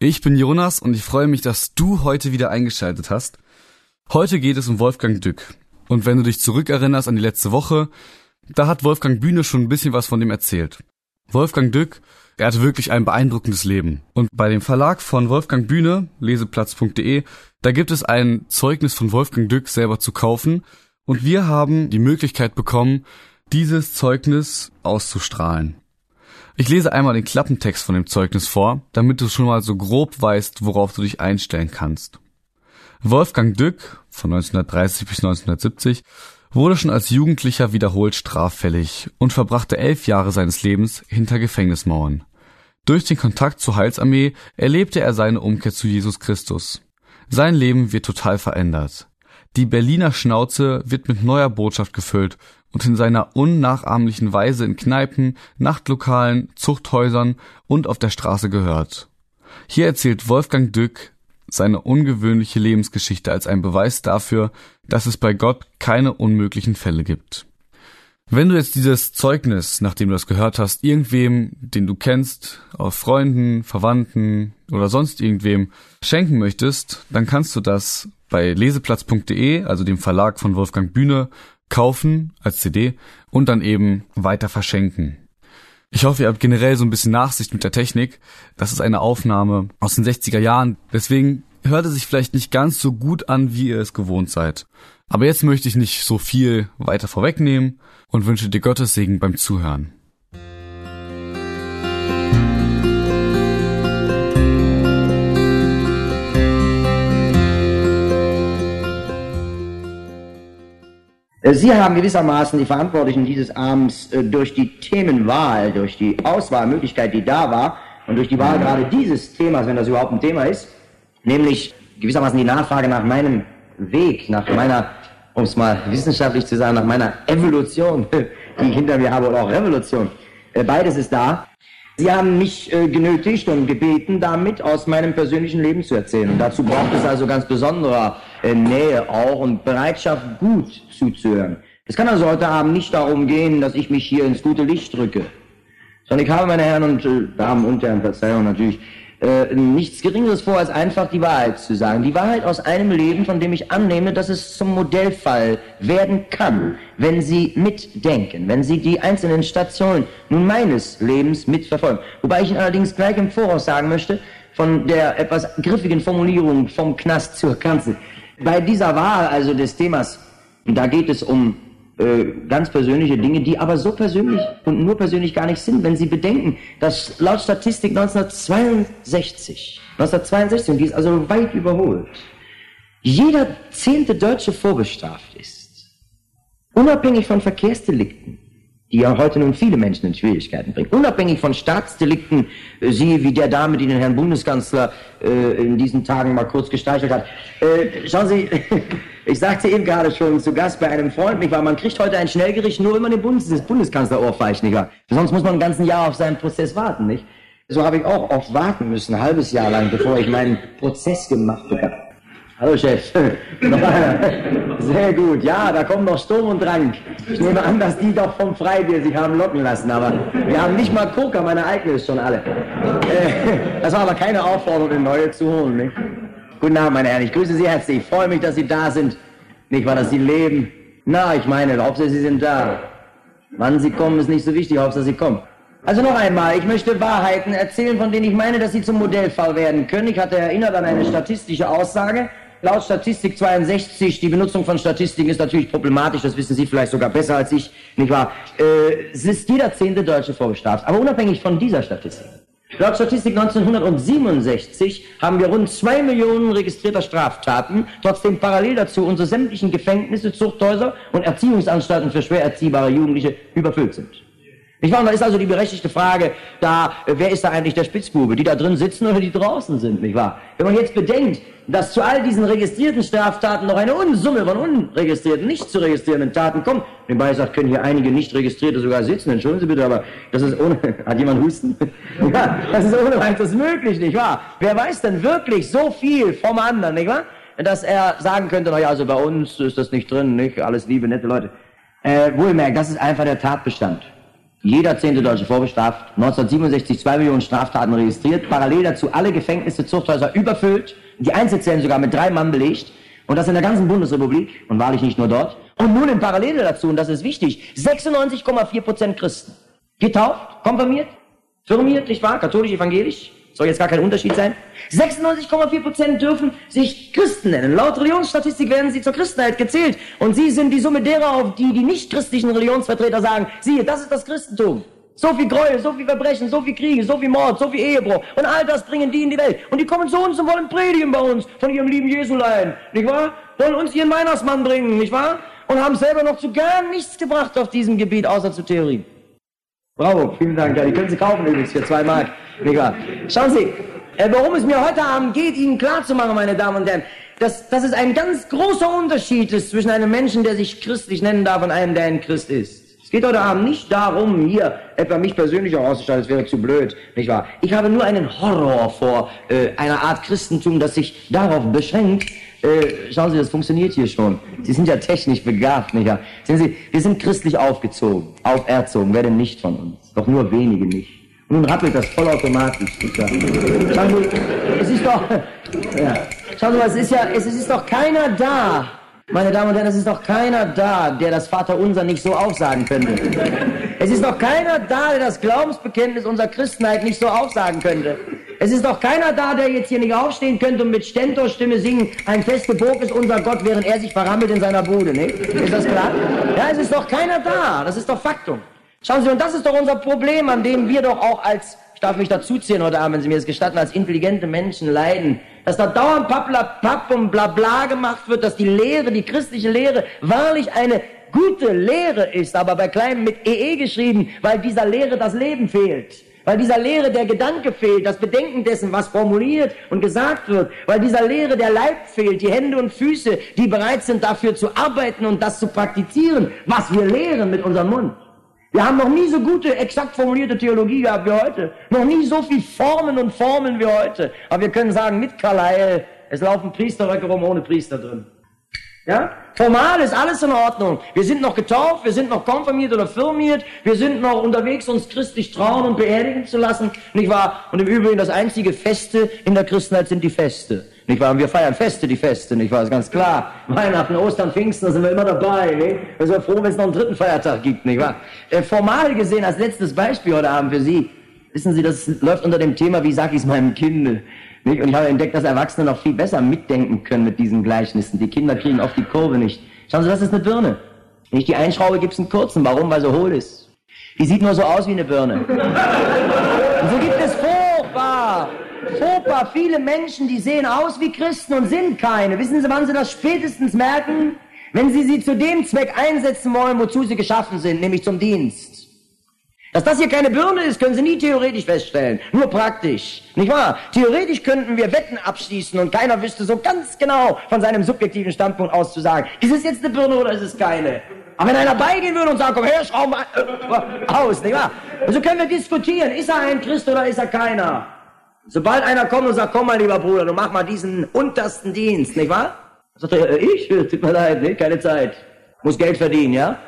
Ich bin Jonas und ich freue mich, dass du heute wieder eingeschaltet hast. Heute geht es um Wolfgang Dück. Und wenn du dich zurückerinnerst an die letzte Woche, da hat Wolfgang Bühne schon ein bisschen was von dem erzählt. Wolfgang Dück, er hatte wirklich ein beeindruckendes Leben. Und bei dem Verlag von Wolfgang Bühne, leseplatz.de, da gibt es ein Zeugnis von Wolfgang Dück selber zu kaufen. Und wir haben die Möglichkeit bekommen, dieses Zeugnis auszustrahlen. Ich lese einmal den Klappentext von dem Zeugnis vor, damit du schon mal so grob weißt, worauf du dich einstellen kannst. Wolfgang Dück von 1930 bis 1970 wurde schon als Jugendlicher wiederholt straffällig und verbrachte elf Jahre seines Lebens hinter Gefängnismauern. Durch den Kontakt zur Heilsarmee erlebte er seine Umkehr zu Jesus Christus. Sein Leben wird total verändert. Die Berliner Schnauze wird mit neuer Botschaft gefüllt und in seiner unnachahmlichen Weise in Kneipen, Nachtlokalen, Zuchthäusern und auf der Straße gehört. Hier erzählt Wolfgang Dück seine ungewöhnliche Lebensgeschichte als ein Beweis dafür, dass es bei Gott keine unmöglichen Fälle gibt. Wenn du jetzt dieses Zeugnis, nachdem du das gehört hast, irgendwem, den du kennst, aus Freunden, Verwandten oder sonst irgendwem schenken möchtest, dann kannst du das bei leseplatz.de, also dem Verlag von Wolfgang Bühne, kaufen als CD und dann eben weiter verschenken. Ich hoffe, ihr habt generell so ein bisschen Nachsicht mit der Technik. Das ist eine Aufnahme aus den 60er Jahren. Deswegen hört es sich vielleicht nicht ganz so gut an, wie ihr es gewohnt seid. Aber jetzt möchte ich nicht so viel weiter vorwegnehmen und wünsche dir Gottes Segen beim Zuhören. Sie haben gewissermaßen die Verantwortlichen dieses Abends äh, durch die Themenwahl, durch die Auswahlmöglichkeit, die da war, und durch die Wahl gerade dieses Themas, wenn das überhaupt ein Thema ist, nämlich gewissermaßen die Nachfrage nach meinem Weg, nach meiner, um es mal wissenschaftlich zu sagen, nach meiner Evolution, die ich hinter mir habe, oder auch Revolution. Äh, beides ist da. Sie haben mich äh, genötigt und gebeten, damit aus meinem persönlichen Leben zu erzählen. Und dazu braucht es also ganz besonderer äh, Nähe auch und Bereitschaft, gut zuzuhören. Es kann also heute Abend nicht darum gehen, dass ich mich hier ins gute Licht drücke, sondern ich habe, meine Herren und äh, Damen und Herren, Verzeihung natürlich, äh, nichts Geringeres vor, als einfach die Wahrheit zu sagen. Die Wahrheit aus einem Leben, von dem ich annehme, dass es zum Modellfall werden kann, wenn Sie mitdenken, wenn Sie die einzelnen Stationen nun meines Lebens mitverfolgen. Wobei ich Ihnen allerdings gleich im Voraus sagen möchte, von der etwas griffigen Formulierung vom Knast zur Kanzel. Bei dieser Wahl also des Themas, da geht es um äh, ganz persönliche Dinge, die aber so persönlich und nur persönlich gar nicht sind, wenn Sie bedenken, dass laut Statistik 1962, 1962, und die ist also weit überholt, jeder zehnte Deutsche vorbestraft ist, unabhängig von Verkehrsdelikten die ja heute nun viele Menschen in Schwierigkeiten bringt. Unabhängig von Staatsdelikten, äh, siehe wie der Dame, die den Herrn Bundeskanzler äh, in diesen Tagen mal kurz gestreichelt hat. Äh, schauen Sie, ich sagte eben gerade schon zu Gast bei einem Freund, nicht wahr, man kriegt heute ein Schnellgericht nur, wenn man den Bundes des Bundeskanzler ohrfeicht, nicht wahr? Sonst muss man ein ganzes Jahr auf seinen Prozess warten, nicht? So habe ich auch oft warten müssen, ein halbes Jahr lang, bevor ich meinen Prozess gemacht habe. Hallo Chef. Sehr gut. Ja, da kommt noch Sturm und Drang. Ich nehme an, dass die doch vom Freibier sich haben locken lassen. Aber wir haben nicht mal Coca, meine eigene ist schon alle. Äh, das war aber keine Aufforderung, eine neue zu holen. Nicht? Guten Abend, meine Herren. Ich grüße Sie herzlich. Ich freue mich, dass Sie da sind. Nicht, weil dass Sie leben. Na, ich meine, Hauptsache Sie sind da. Wann Sie kommen, ist nicht so wichtig. Hauptsache Sie kommen. Also noch einmal, ich möchte Wahrheiten erzählen, von denen ich meine, dass sie zum Modellfall werden können. Ich hatte erinnert an eine statistische Aussage, Laut Statistik 62, die Benutzung von Statistiken ist natürlich problematisch, das wissen Sie vielleicht sogar besser als ich, nicht wahr? Äh, es ist jeder zehnte Deutsche vorbestraft. Aber unabhängig von dieser Statistik. Laut Statistik 1967 haben wir rund zwei Millionen registrierter Straftaten, trotzdem parallel dazu unsere sämtlichen Gefängnisse, Zuchthäuser und Erziehungsanstalten für schwer erziehbare Jugendliche überfüllt sind. Ich meine, da ist also die berechtigte Frage, da, wer ist da eigentlich der Spitzbube? Die da drin sitzen oder die draußen sind, nicht wahr? Wenn man jetzt bedenkt, dass zu all diesen registrierten Straftaten noch eine Unsumme von unregistrierten, nicht zu registrierenden Taten kommt. Nebenbei sagt, können hier einige nicht registrierte sogar sitzen. Entschuldigen Sie bitte, aber das ist ohne, hat jemand Husten? ja, das ist ohne weiteres möglich, nicht wahr? Wer weiß denn wirklich so viel vom anderen, nicht wahr? Dass er sagen könnte, naja, also bei uns ist das nicht drin, nicht? Alles liebe, nette Leute. Äh, wohlmerkt, das ist einfach der Tatbestand. Jeder zehnte Deutsche vorbestraft, 1967 zwei Millionen Straftaten registriert, parallel dazu alle Gefängnisse, Zuchthäuser überfüllt, die Einzelzellen sogar mit drei Mann belegt und das in der ganzen Bundesrepublik und wahrlich nicht nur dort. Und nun in Parallele dazu, und das ist wichtig, 96,4 Prozent Christen. Getauft, konfirmiert, firmiert, nicht wahr, katholisch, evangelisch, soll jetzt gar kein Unterschied sein. 96,4 Prozent dürfen sich Christen nennen. Laut Religionsstatistik werden sie zur Christenheit gezählt. Und sie sind die Summe derer, auf die die nicht-christlichen Religionsvertreter sagen, siehe, das ist das Christentum. So viel Gräuel, so viel Verbrechen, so viel Kriege, so viel Mord, so viel Ehebruch. Und all das bringen die in die Welt. Und die kommen zu uns und wollen predigen bei uns von ihrem lieben Jesulein. Nicht wahr? Wollen uns ihren Weihnachtsmann bringen, nicht wahr? Und haben selber noch zu gar nichts gebracht auf diesem Gebiet, außer zu Theorie. Bravo, vielen Dank. Ja, die können Sie kaufen übrigens für zwei Mark. Wahr? Schauen Sie, äh, worum es mir heute Abend geht, Ihnen klarzumachen, meine Damen und Herren, dass, dass es ein ganz großer Unterschied ist zwischen einem Menschen, der sich christlich nennen darf, und einem, der ein Christ ist. Es geht heute Abend nicht darum, hier etwa mich persönlich auch auszustellen, das wäre zu blöd, nicht wahr? Ich habe nur einen Horror vor äh, einer Art Christentum, das sich darauf beschränkt, äh, schauen Sie, das funktioniert hier schon. Sie sind ja technisch begabt, nicht wahr? Sehen Sie, wir sind christlich aufgezogen, auferzogen, wer denn nicht von uns? Doch nur wenige nicht. Und nun rappelt das vollautomatisch. Schauen Sie, es ist doch, ja. Schauen Sie mal, es ist ja, es ist doch keiner da, meine Damen und Herren, es ist doch keiner da, der das Vaterunser nicht so aufsagen könnte. Es ist doch keiner da, der das Glaubensbekenntnis unserer Christenheit nicht so aufsagen könnte. Es ist doch keiner da, der jetzt hier nicht aufstehen könnte und mit Stentorstimme singen, ein feste Burg ist unser Gott, während er sich verrammelt in seiner Bude, nicht? Ist das klar? Ja, es ist doch keiner da. Das ist doch Faktum. Schauen Sie, und das ist doch unser Problem, an dem wir doch auch als, ich darf mich dazuziehen heute Abend, wenn Sie mir das gestatten, als intelligente Menschen leiden dass da dauernd Papp und Blabla gemacht wird, dass die Lehre, die christliche Lehre, wahrlich eine gute Lehre ist, aber bei kleinem mit EE geschrieben, weil dieser Lehre das Leben fehlt. Weil dieser Lehre der Gedanke fehlt, das Bedenken dessen, was formuliert und gesagt wird. Weil dieser Lehre der Leib fehlt, die Hände und Füße, die bereit sind dafür zu arbeiten und das zu praktizieren, was wir lehren mit unserem Mund. Wir haben noch nie so gute, exakt formulierte Theologie gehabt wie heute. Noch nie so viel Formen und Formeln wie heute. Aber wir können sagen, mit Carlyle, es laufen Priesterröcke rum ohne Priester drin. Ja? Formal ist alles in Ordnung. Wir sind noch getauft, wir sind noch konfirmiert oder firmiert, wir sind noch unterwegs, uns christlich trauen und beerdigen zu lassen, nicht wahr? Und im Übrigen, das einzige Feste in der Christenheit sind die Feste. Nicht wahr? Und wir feiern Feste, die Feste, nicht wahr? Das ist ganz klar. Weihnachten, Ostern, Pfingsten, da sind wir immer dabei, nicht? Wir sind froh, wenn es noch einen dritten Feiertag gibt, nicht wahr? Äh, formal gesehen, als letztes Beispiel heute Abend für Sie, wissen Sie, das läuft unter dem Thema, wie sag ich es meinem Kind? Nicht? Und ich habe entdeckt, dass Erwachsene noch viel besser mitdenken können mit diesen Gleichnissen. Die Kinder kriegen oft die Kurve nicht. Schauen Sie, das ist eine Birne. Wenn ich die einschraube, gibt es einen kurzen. Warum? Weil sie hohl ist. Die sieht nur so aus wie eine Birne. Und so gibt es furchtbar furchtbar viele Menschen, die sehen aus wie Christen und sind keine. Wissen Sie, wann Sie das spätestens merken? Wenn Sie sie zu dem Zweck einsetzen wollen, wozu sie geschaffen sind, nämlich zum Dienst. Dass das hier keine Birne ist, können Sie nie theoretisch feststellen, nur praktisch. Nicht wahr? Theoretisch könnten wir Wetten abschließen und keiner wüsste so ganz genau von seinem subjektiven Standpunkt aus zu sagen, ist es jetzt eine Birne oder ist es keine? Aber wenn einer beigehen würde und sagen, komm her, schraub mal äh, aus, nicht wahr? Und so können wir diskutieren, ist er ein Christ oder ist er keiner? Sobald einer kommt und sagt, komm mal lieber Bruder, du mach mal diesen untersten Dienst, nicht wahr? Sagt er, äh, ich? Tut mir leid, ne? keine Zeit. Muss Geld verdienen, ja?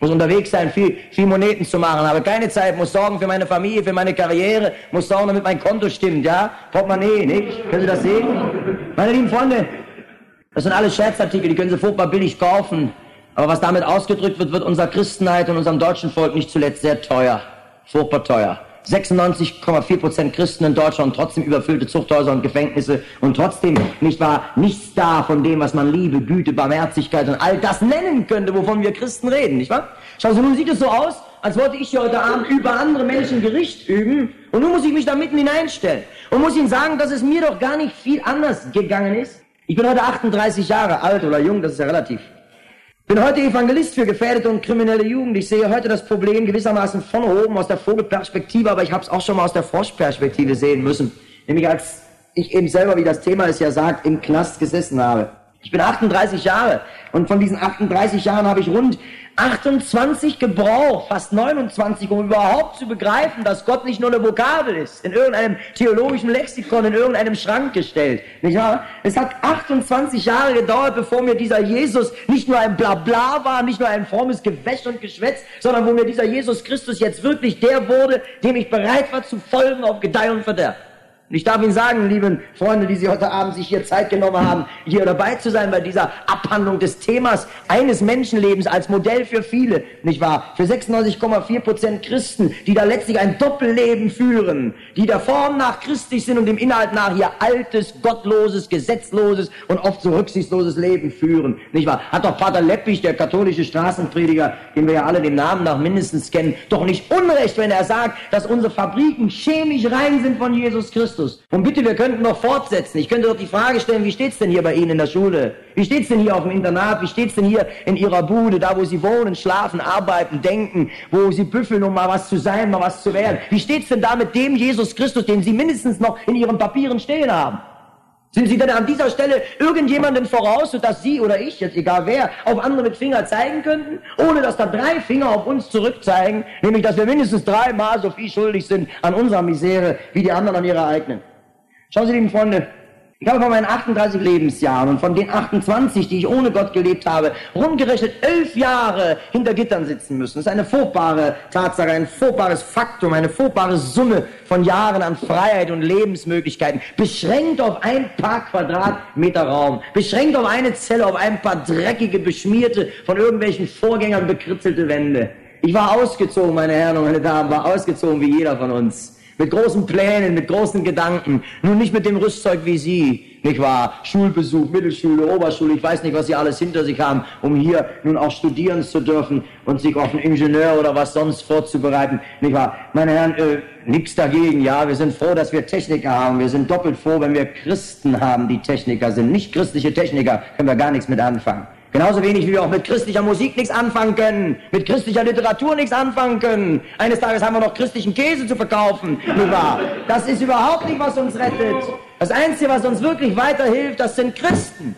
Muss unterwegs sein, viel, viel Moneten zu machen, habe keine Zeit, muss sorgen für meine Familie, für meine Karriere, muss sorgen, damit mein Konto stimmt, ja? Portemonnaie, nicht? Können Sie das sehen? Meine lieben Freunde, das sind alles Scherzartikel, die können Sie furchtbar billig kaufen. Aber was damit ausgedrückt wird, wird unserer Christenheit und unserem deutschen Volk nicht zuletzt sehr teuer. Furchtbar teuer. 96,4 Prozent Christen in Deutschland, trotzdem überfüllte Zuchthäuser und Gefängnisse und trotzdem, nicht wahr, nichts da von dem, was man Liebe, Güte, Barmherzigkeit und all das nennen könnte, wovon wir Christen reden, nicht wahr? Schau, so nun sieht es so aus, als wollte ich hier heute Abend über andere Menschen Gericht üben und nun muss ich mich da mitten hineinstellen und muss Ihnen sagen, dass es mir doch gar nicht viel anders gegangen ist. Ich bin heute 38 Jahre alt oder jung, das ist ja relativ. Bin heute Evangelist für gefährdete und kriminelle Jugend. Ich sehe heute das Problem gewissermaßen von oben aus der Vogelperspektive, aber ich habe es auch schon mal aus der Froschperspektive sehen müssen. Nämlich als ich eben selber, wie das Thema es ja sagt, im Knast gesessen habe. Ich bin 38 Jahre und von diesen 38 Jahren habe ich rund 28 gebraucht, fast 29, um überhaupt zu begreifen, dass Gott nicht nur eine Vokabel ist, in irgendeinem theologischen Lexikon, in irgendeinem Schrank gestellt. Nicht wahr? Es hat 28 Jahre gedauert, bevor mir dieser Jesus nicht nur ein Blabla war, nicht nur ein frommes Gewäsch und Geschwätz, sondern wo mir dieser Jesus Christus jetzt wirklich der wurde, dem ich bereit war zu folgen auf Gedeih und Verderb. Und ich darf Ihnen sagen, lieben Freunde, die Sie heute Abend sich hier Zeit genommen haben, hier dabei zu sein bei dieser Abhandlung des Themas eines Menschenlebens als Modell für viele, nicht wahr? Für 96,4 Prozent Christen, die da letztlich ein Doppelleben führen, die der Form nach christlich sind und dem Inhalt nach ihr altes, gottloses, gesetzloses und oft so rücksichtsloses Leben führen, nicht wahr? Hat doch Pater Leppich, der katholische Straßenprediger, den wir ja alle dem Namen nach mindestens kennen, doch nicht unrecht, wenn er sagt, dass unsere Fabriken chemisch rein sind von Jesus Christus. Christus. Und bitte, wir könnten noch fortsetzen. Ich könnte doch die Frage stellen, wie steht's denn hier bei Ihnen in der Schule? Wie steht's denn hier auf dem Internat? Wie steht's denn hier in Ihrer Bude, da wo Sie wohnen, schlafen, arbeiten, denken, wo Sie büffeln, um mal was zu sein, mal was zu werden? Wie steht's denn da mit dem Jesus Christus, den Sie mindestens noch in Ihren Papieren stehen haben? Sind Sie denn an dieser Stelle irgendjemanden voraus, sodass Sie oder ich, jetzt egal wer, auf andere mit Finger zeigen könnten, ohne dass da drei Finger auf uns zurückzeigen, nämlich dass wir mindestens dreimal so viel schuldig sind an unserer Misere, wie die anderen an ihrer eigenen? Schauen Sie, lieben Freunde, ich habe von meinen 38 Lebensjahren und von den 28, die ich ohne Gott gelebt habe, rumgerechnet elf Jahre hinter Gittern sitzen müssen. Das ist eine furchtbare Tatsache, ein furchtbares Faktum, eine furchtbare Summe von Jahren an Freiheit und Lebensmöglichkeiten, beschränkt auf ein paar Quadratmeter Raum, beschränkt auf eine Zelle, auf ein paar dreckige, beschmierte, von irgendwelchen Vorgängern bekritzelte Wände. Ich war ausgezogen, meine Herren und meine Damen, war ausgezogen wie jeder von uns mit großen Plänen, mit großen Gedanken, nun nicht mit dem Rüstzeug wie Sie, nicht wahr? Schulbesuch, Mittelschule, Oberschule, ich weiß nicht, was Sie alles hinter sich haben, um hier nun auch studieren zu dürfen und sich auf einen Ingenieur oder was sonst vorzubereiten, nicht wahr? Meine Herren, äh, nichts dagegen, ja, wir sind froh, dass wir Techniker haben, wir sind doppelt froh, wenn wir Christen haben, die Techniker sind. Nicht christliche Techniker können wir gar nichts mit anfangen. Genauso wenig wie wir auch mit christlicher Musik nichts anfangen können, mit christlicher Literatur nichts anfangen können. Eines Tages haben wir noch christlichen Käse zu verkaufen, nicht wahr? Das ist überhaupt nicht, was uns rettet. Das Einzige, was uns wirklich weiterhilft, das sind Christen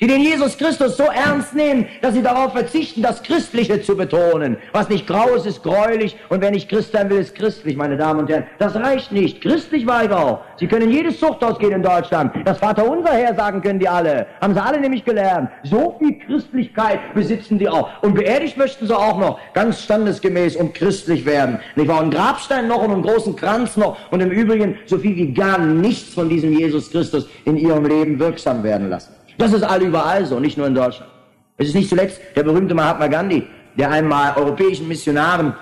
die den Jesus Christus so ernst nehmen, dass sie darauf verzichten, das Christliche zu betonen. Was nicht grau ist, ist gräulich und wer nicht Christ sein will, ist christlich, meine Damen und Herren. Das reicht nicht. Christlich war ich auch. Sie können jedes Zuchthaus gehen in Deutschland. Das Vaterunser hersagen können die alle. Haben sie alle nämlich gelernt. So viel Christlichkeit besitzen die auch. Und beerdigt möchten sie auch noch ganz standesgemäß und christlich werden. Nicht wahr? Einen Grabstein noch und einen großen Kranz noch und im Übrigen so viel wie gar nichts von diesem Jesus Christus in ihrem Leben wirksam werden lassen. Das ist all überall so, nicht nur in Deutschland. Es ist nicht zuletzt der berühmte Mahatma Gandhi, der einmal europäischen Missionaren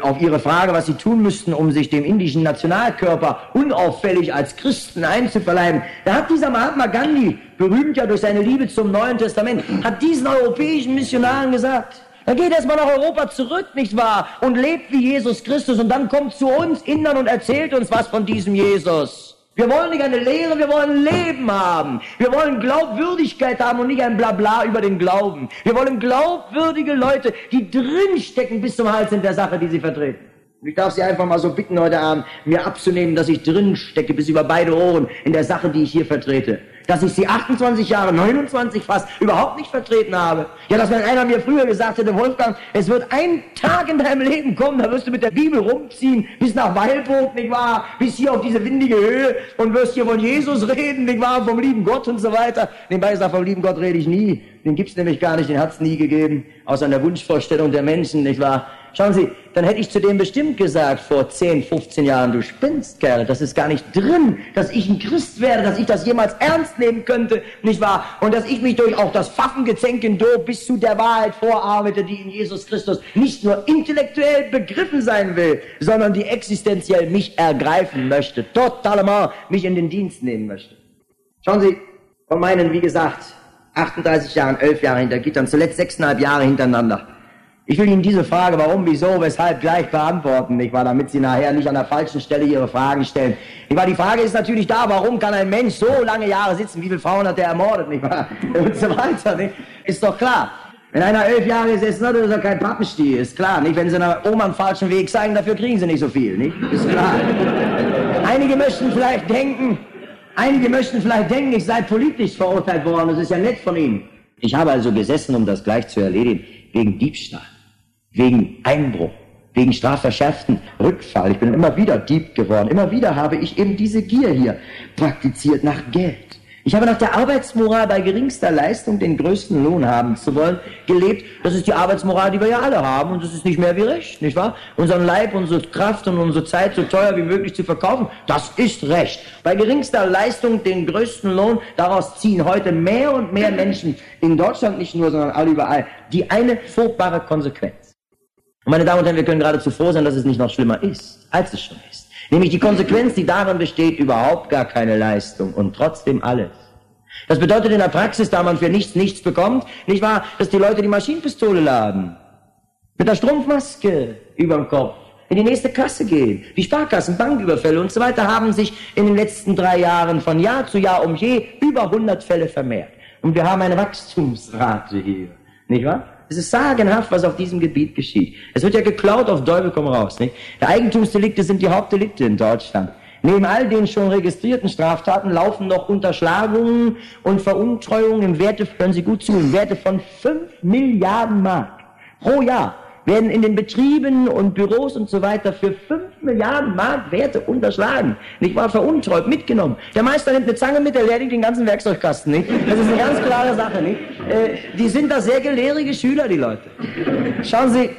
auf ihre Frage, was sie tun müssten, um sich dem indischen Nationalkörper unauffällig als Christen einzuverleiben, da hat dieser Mahatma Gandhi, berühmt ja durch seine Liebe zum Neuen Testament, hat diesen europäischen Missionaren gesagt, dann geht erstmal nach Europa zurück, nicht wahr? Und lebt wie Jesus Christus und dann kommt zu uns Indern und erzählt uns was von diesem Jesus. Wir wollen nicht eine Lehre, wir wollen Leben haben. Wir wollen Glaubwürdigkeit haben und nicht ein Blabla über den Glauben. Wir wollen glaubwürdige Leute, die drinstecken bis zum Hals in der Sache, die sie vertreten. Ich darf Sie einfach mal so bitten heute Abend, mir abzunehmen, dass ich drinstecke bis über beide Ohren in der Sache, die ich hier vertrete dass ich sie 28 Jahre, 29 fast, überhaupt nicht vertreten habe. Ja, dass wenn einer mir früher gesagt hätte, Wolfgang, es wird ein Tag in deinem Leben kommen, da wirst du mit der Bibel rumziehen, bis nach Weilburg, nicht wahr, bis hier auf diese windige Höhe und wirst hier von Jesus reden, nicht wahr, vom lieben Gott und so weiter. Nebenbei gesagt, vom lieben Gott rede ich nie. Den gibt's nämlich gar nicht, den hat's nie gegeben, außer in der Wunschvorstellung der Menschen, nicht wahr? Schauen Sie, dann hätte ich zu dem bestimmt gesagt vor 10, 15 Jahren, du spinnst, Kerl, das ist gar nicht drin, dass ich ein Christ werde, dass ich das jemals ernst nehmen könnte, nicht wahr? Und dass ich mich durch auch das Pfaffengezänk in Do bis zu der Wahrheit vorarbeite, die in Jesus Christus nicht nur intellektuell begriffen sein will, sondern die existenziell mich ergreifen möchte, totalement mich in den Dienst nehmen möchte. Schauen Sie, von meinen, wie gesagt, 38 Jahren, 11 Jahre hinter Gittern, zuletzt 6,5 Jahre hintereinander ich will Ihnen diese Frage, warum, wieso, weshalb, gleich beantworten, nicht wahr, damit Sie nachher nicht an der falschen Stelle Ihre Fragen stellen. Nicht wahr, die Frage ist natürlich da, warum kann ein Mensch so lange Jahre sitzen, wie viele Frauen hat er ermordet, nicht wahr, und so weiter, nicht? ist doch klar. Wenn einer elf Jahre gesessen hat, ist er kein Pappenstiel, ist klar, nicht? Wenn sie einer Oma einen falschen Weg zeigen, dafür kriegen sie nicht so viel, nicht? Ist klar. Einige möchten vielleicht denken, einige möchten vielleicht denken, ich sei politisch verurteilt worden, das ist ja nett von Ihnen. Ich habe also gesessen, um das gleich zu erledigen, wegen Diebstahl, wegen Einbruch, wegen strafverschärften Rückfall. Ich bin immer wieder Dieb geworden. Immer wieder habe ich eben diese Gier hier praktiziert nach Geld. Ich habe nach der Arbeitsmoral bei geringster Leistung den größten Lohn haben zu wollen gelebt. Das ist die Arbeitsmoral, die wir ja alle haben und das ist nicht mehr wie Recht, nicht wahr? Unseren Leib, unsere Kraft und unsere Zeit so teuer wie möglich zu verkaufen, das ist Recht. Bei geringster Leistung den größten Lohn, daraus ziehen heute mehr und mehr Menschen in Deutschland nicht nur, sondern alle überall, die eine furchtbare Konsequenz. Und meine Damen und Herren, wir können geradezu froh sein, dass es nicht noch schlimmer ist, als es schon ist. Nämlich die Konsequenz, die darin besteht, überhaupt gar keine Leistung und trotzdem alles. Das bedeutet in der Praxis, da man für nichts nichts bekommt, nicht wahr, dass die Leute die Maschinenpistole laden. Mit der Strumpfmaske über dem Kopf in die nächste Kasse gehen. Die Sparkassen, Banküberfälle und so weiter haben sich in den letzten drei Jahren von Jahr zu Jahr um je über 100 Fälle vermehrt. Und wir haben eine Wachstumsrate hier. Nicht wahr? Es ist sagenhaft, was auf diesem Gebiet geschieht. Es wird ja geklaut auf Teufel komm raus. Nicht? Die Eigentumsdelikte sind die Hauptdelikte in Deutschland. Neben all den schon registrierten Straftaten laufen noch Unterschlagungen und Veruntreuungen im Werte, hören Sie gut zu, im Werte von 5 Milliarden Mark pro Jahr werden in den Betrieben und Büros und so weiter für 5 Milliarden Mark Werte unterschlagen. Nicht wahr? Veruntreut, mitgenommen. Der Meister nimmt eine Zange mit, der leert den ganzen Werkzeugkasten. Nicht? Das ist eine ganz klare Sache. Nicht? Äh, die sind da sehr gelehrige Schüler, die Leute. Schauen Sie,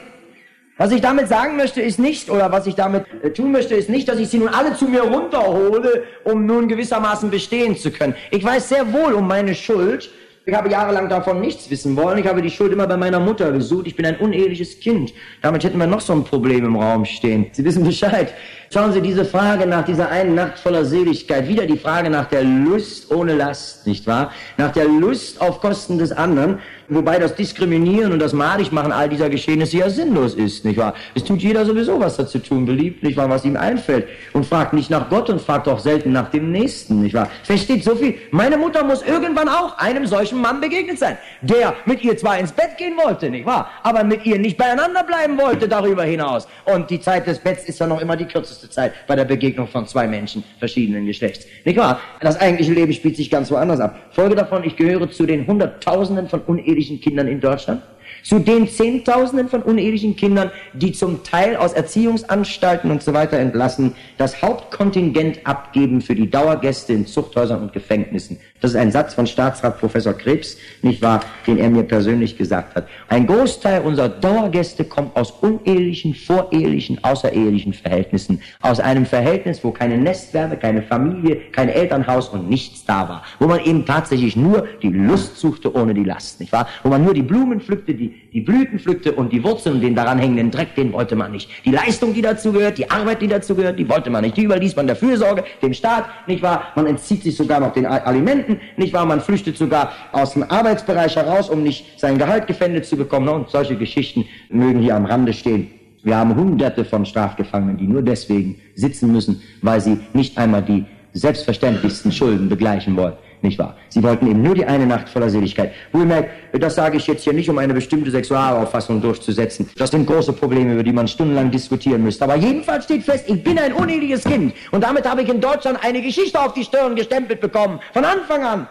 was ich damit sagen möchte, ist nicht, oder was ich damit äh, tun möchte, ist nicht, dass ich sie nun alle zu mir runterhole, um nun gewissermaßen bestehen zu können. Ich weiß sehr wohl um meine Schuld, ich habe jahrelang davon nichts wissen wollen. Ich habe die Schuld immer bei meiner Mutter gesucht. Ich bin ein uneheliches Kind. Damit hätten wir noch so ein Problem im Raum stehen. Sie wissen Bescheid. Schauen Sie, diese Frage nach dieser einen Nacht voller Seligkeit, wieder die Frage nach der Lust ohne Last, nicht wahr? Nach der Lust auf Kosten des anderen, wobei das Diskriminieren und das Madigmachen all dieser Geschehnisse ja sinnlos ist, nicht wahr? Es tut jeder sowieso, was er zu tun beliebt, nicht wahr, was ihm einfällt und fragt nicht nach Gott und fragt auch selten nach dem Nächsten, nicht wahr? Versteht so viel? Meine Mutter muss irgendwann auch einem solchen Mann begegnet sein, der mit ihr zwar ins Bett gehen wollte, nicht wahr? Aber mit ihr nicht beieinander bleiben wollte darüber hinaus. Und die Zeit des Betts ist ja noch immer die kürzeste kürzeste Zeit bei der Begegnung von zwei Menschen verschiedenen Geschlechts. Nicht wahr? Das eigentliche Leben spielt sich ganz woanders ab. Folge davon, ich gehöre zu den Hunderttausenden von unehelichen Kindern in Deutschland zu den Zehntausenden von unehelichen Kindern, die zum Teil aus Erziehungsanstalten und so weiter entlassen, das Hauptkontingent abgeben für die Dauergäste in Zuchthäusern und Gefängnissen. Das ist ein Satz von Staatsrat Professor Krebs, nicht wahr, den er mir persönlich gesagt hat. Ein Großteil unserer Dauergäste kommt aus unehelichen, vorehelichen, außerehelichen Verhältnissen. Aus einem Verhältnis, wo keine Nestwärme, keine Familie, kein Elternhaus und nichts da war. Wo man eben tatsächlich nur die Lust suchte ohne die Last, nicht wahr? Wo man nur die Blumen pflückte, die die Blüten pflückte und die Wurzeln und den daran hängenden Dreck, den wollte man nicht. Die Leistung, die dazu gehört, die Arbeit, die dazu gehört, die wollte man nicht. Die überließ man der Fürsorge, dem Staat, nicht wahr? Man entzieht sich sogar noch den Alimenten, nicht wahr? Man flüchtet sogar aus dem Arbeitsbereich heraus, um nicht sein Gehalt gefändet zu bekommen. Und solche Geschichten mögen hier am Rande stehen. Wir haben hunderte von Strafgefangenen, die nur deswegen sitzen müssen, weil sie nicht einmal die selbstverständlichsten Schulden begleichen wollen. Nicht wahr? Sie wollten eben nur die eine Nacht voller Seligkeit. Wohlmerkt, das sage ich jetzt hier nicht, um eine bestimmte Sexualauffassung durchzusetzen. Das sind große Probleme, über die man stundenlang diskutieren müsste. Aber jedenfalls steht fest, ich bin ein uneheliches Kind. Und damit habe ich in Deutschland eine Geschichte auf die Stirn gestempelt bekommen. Von Anfang an.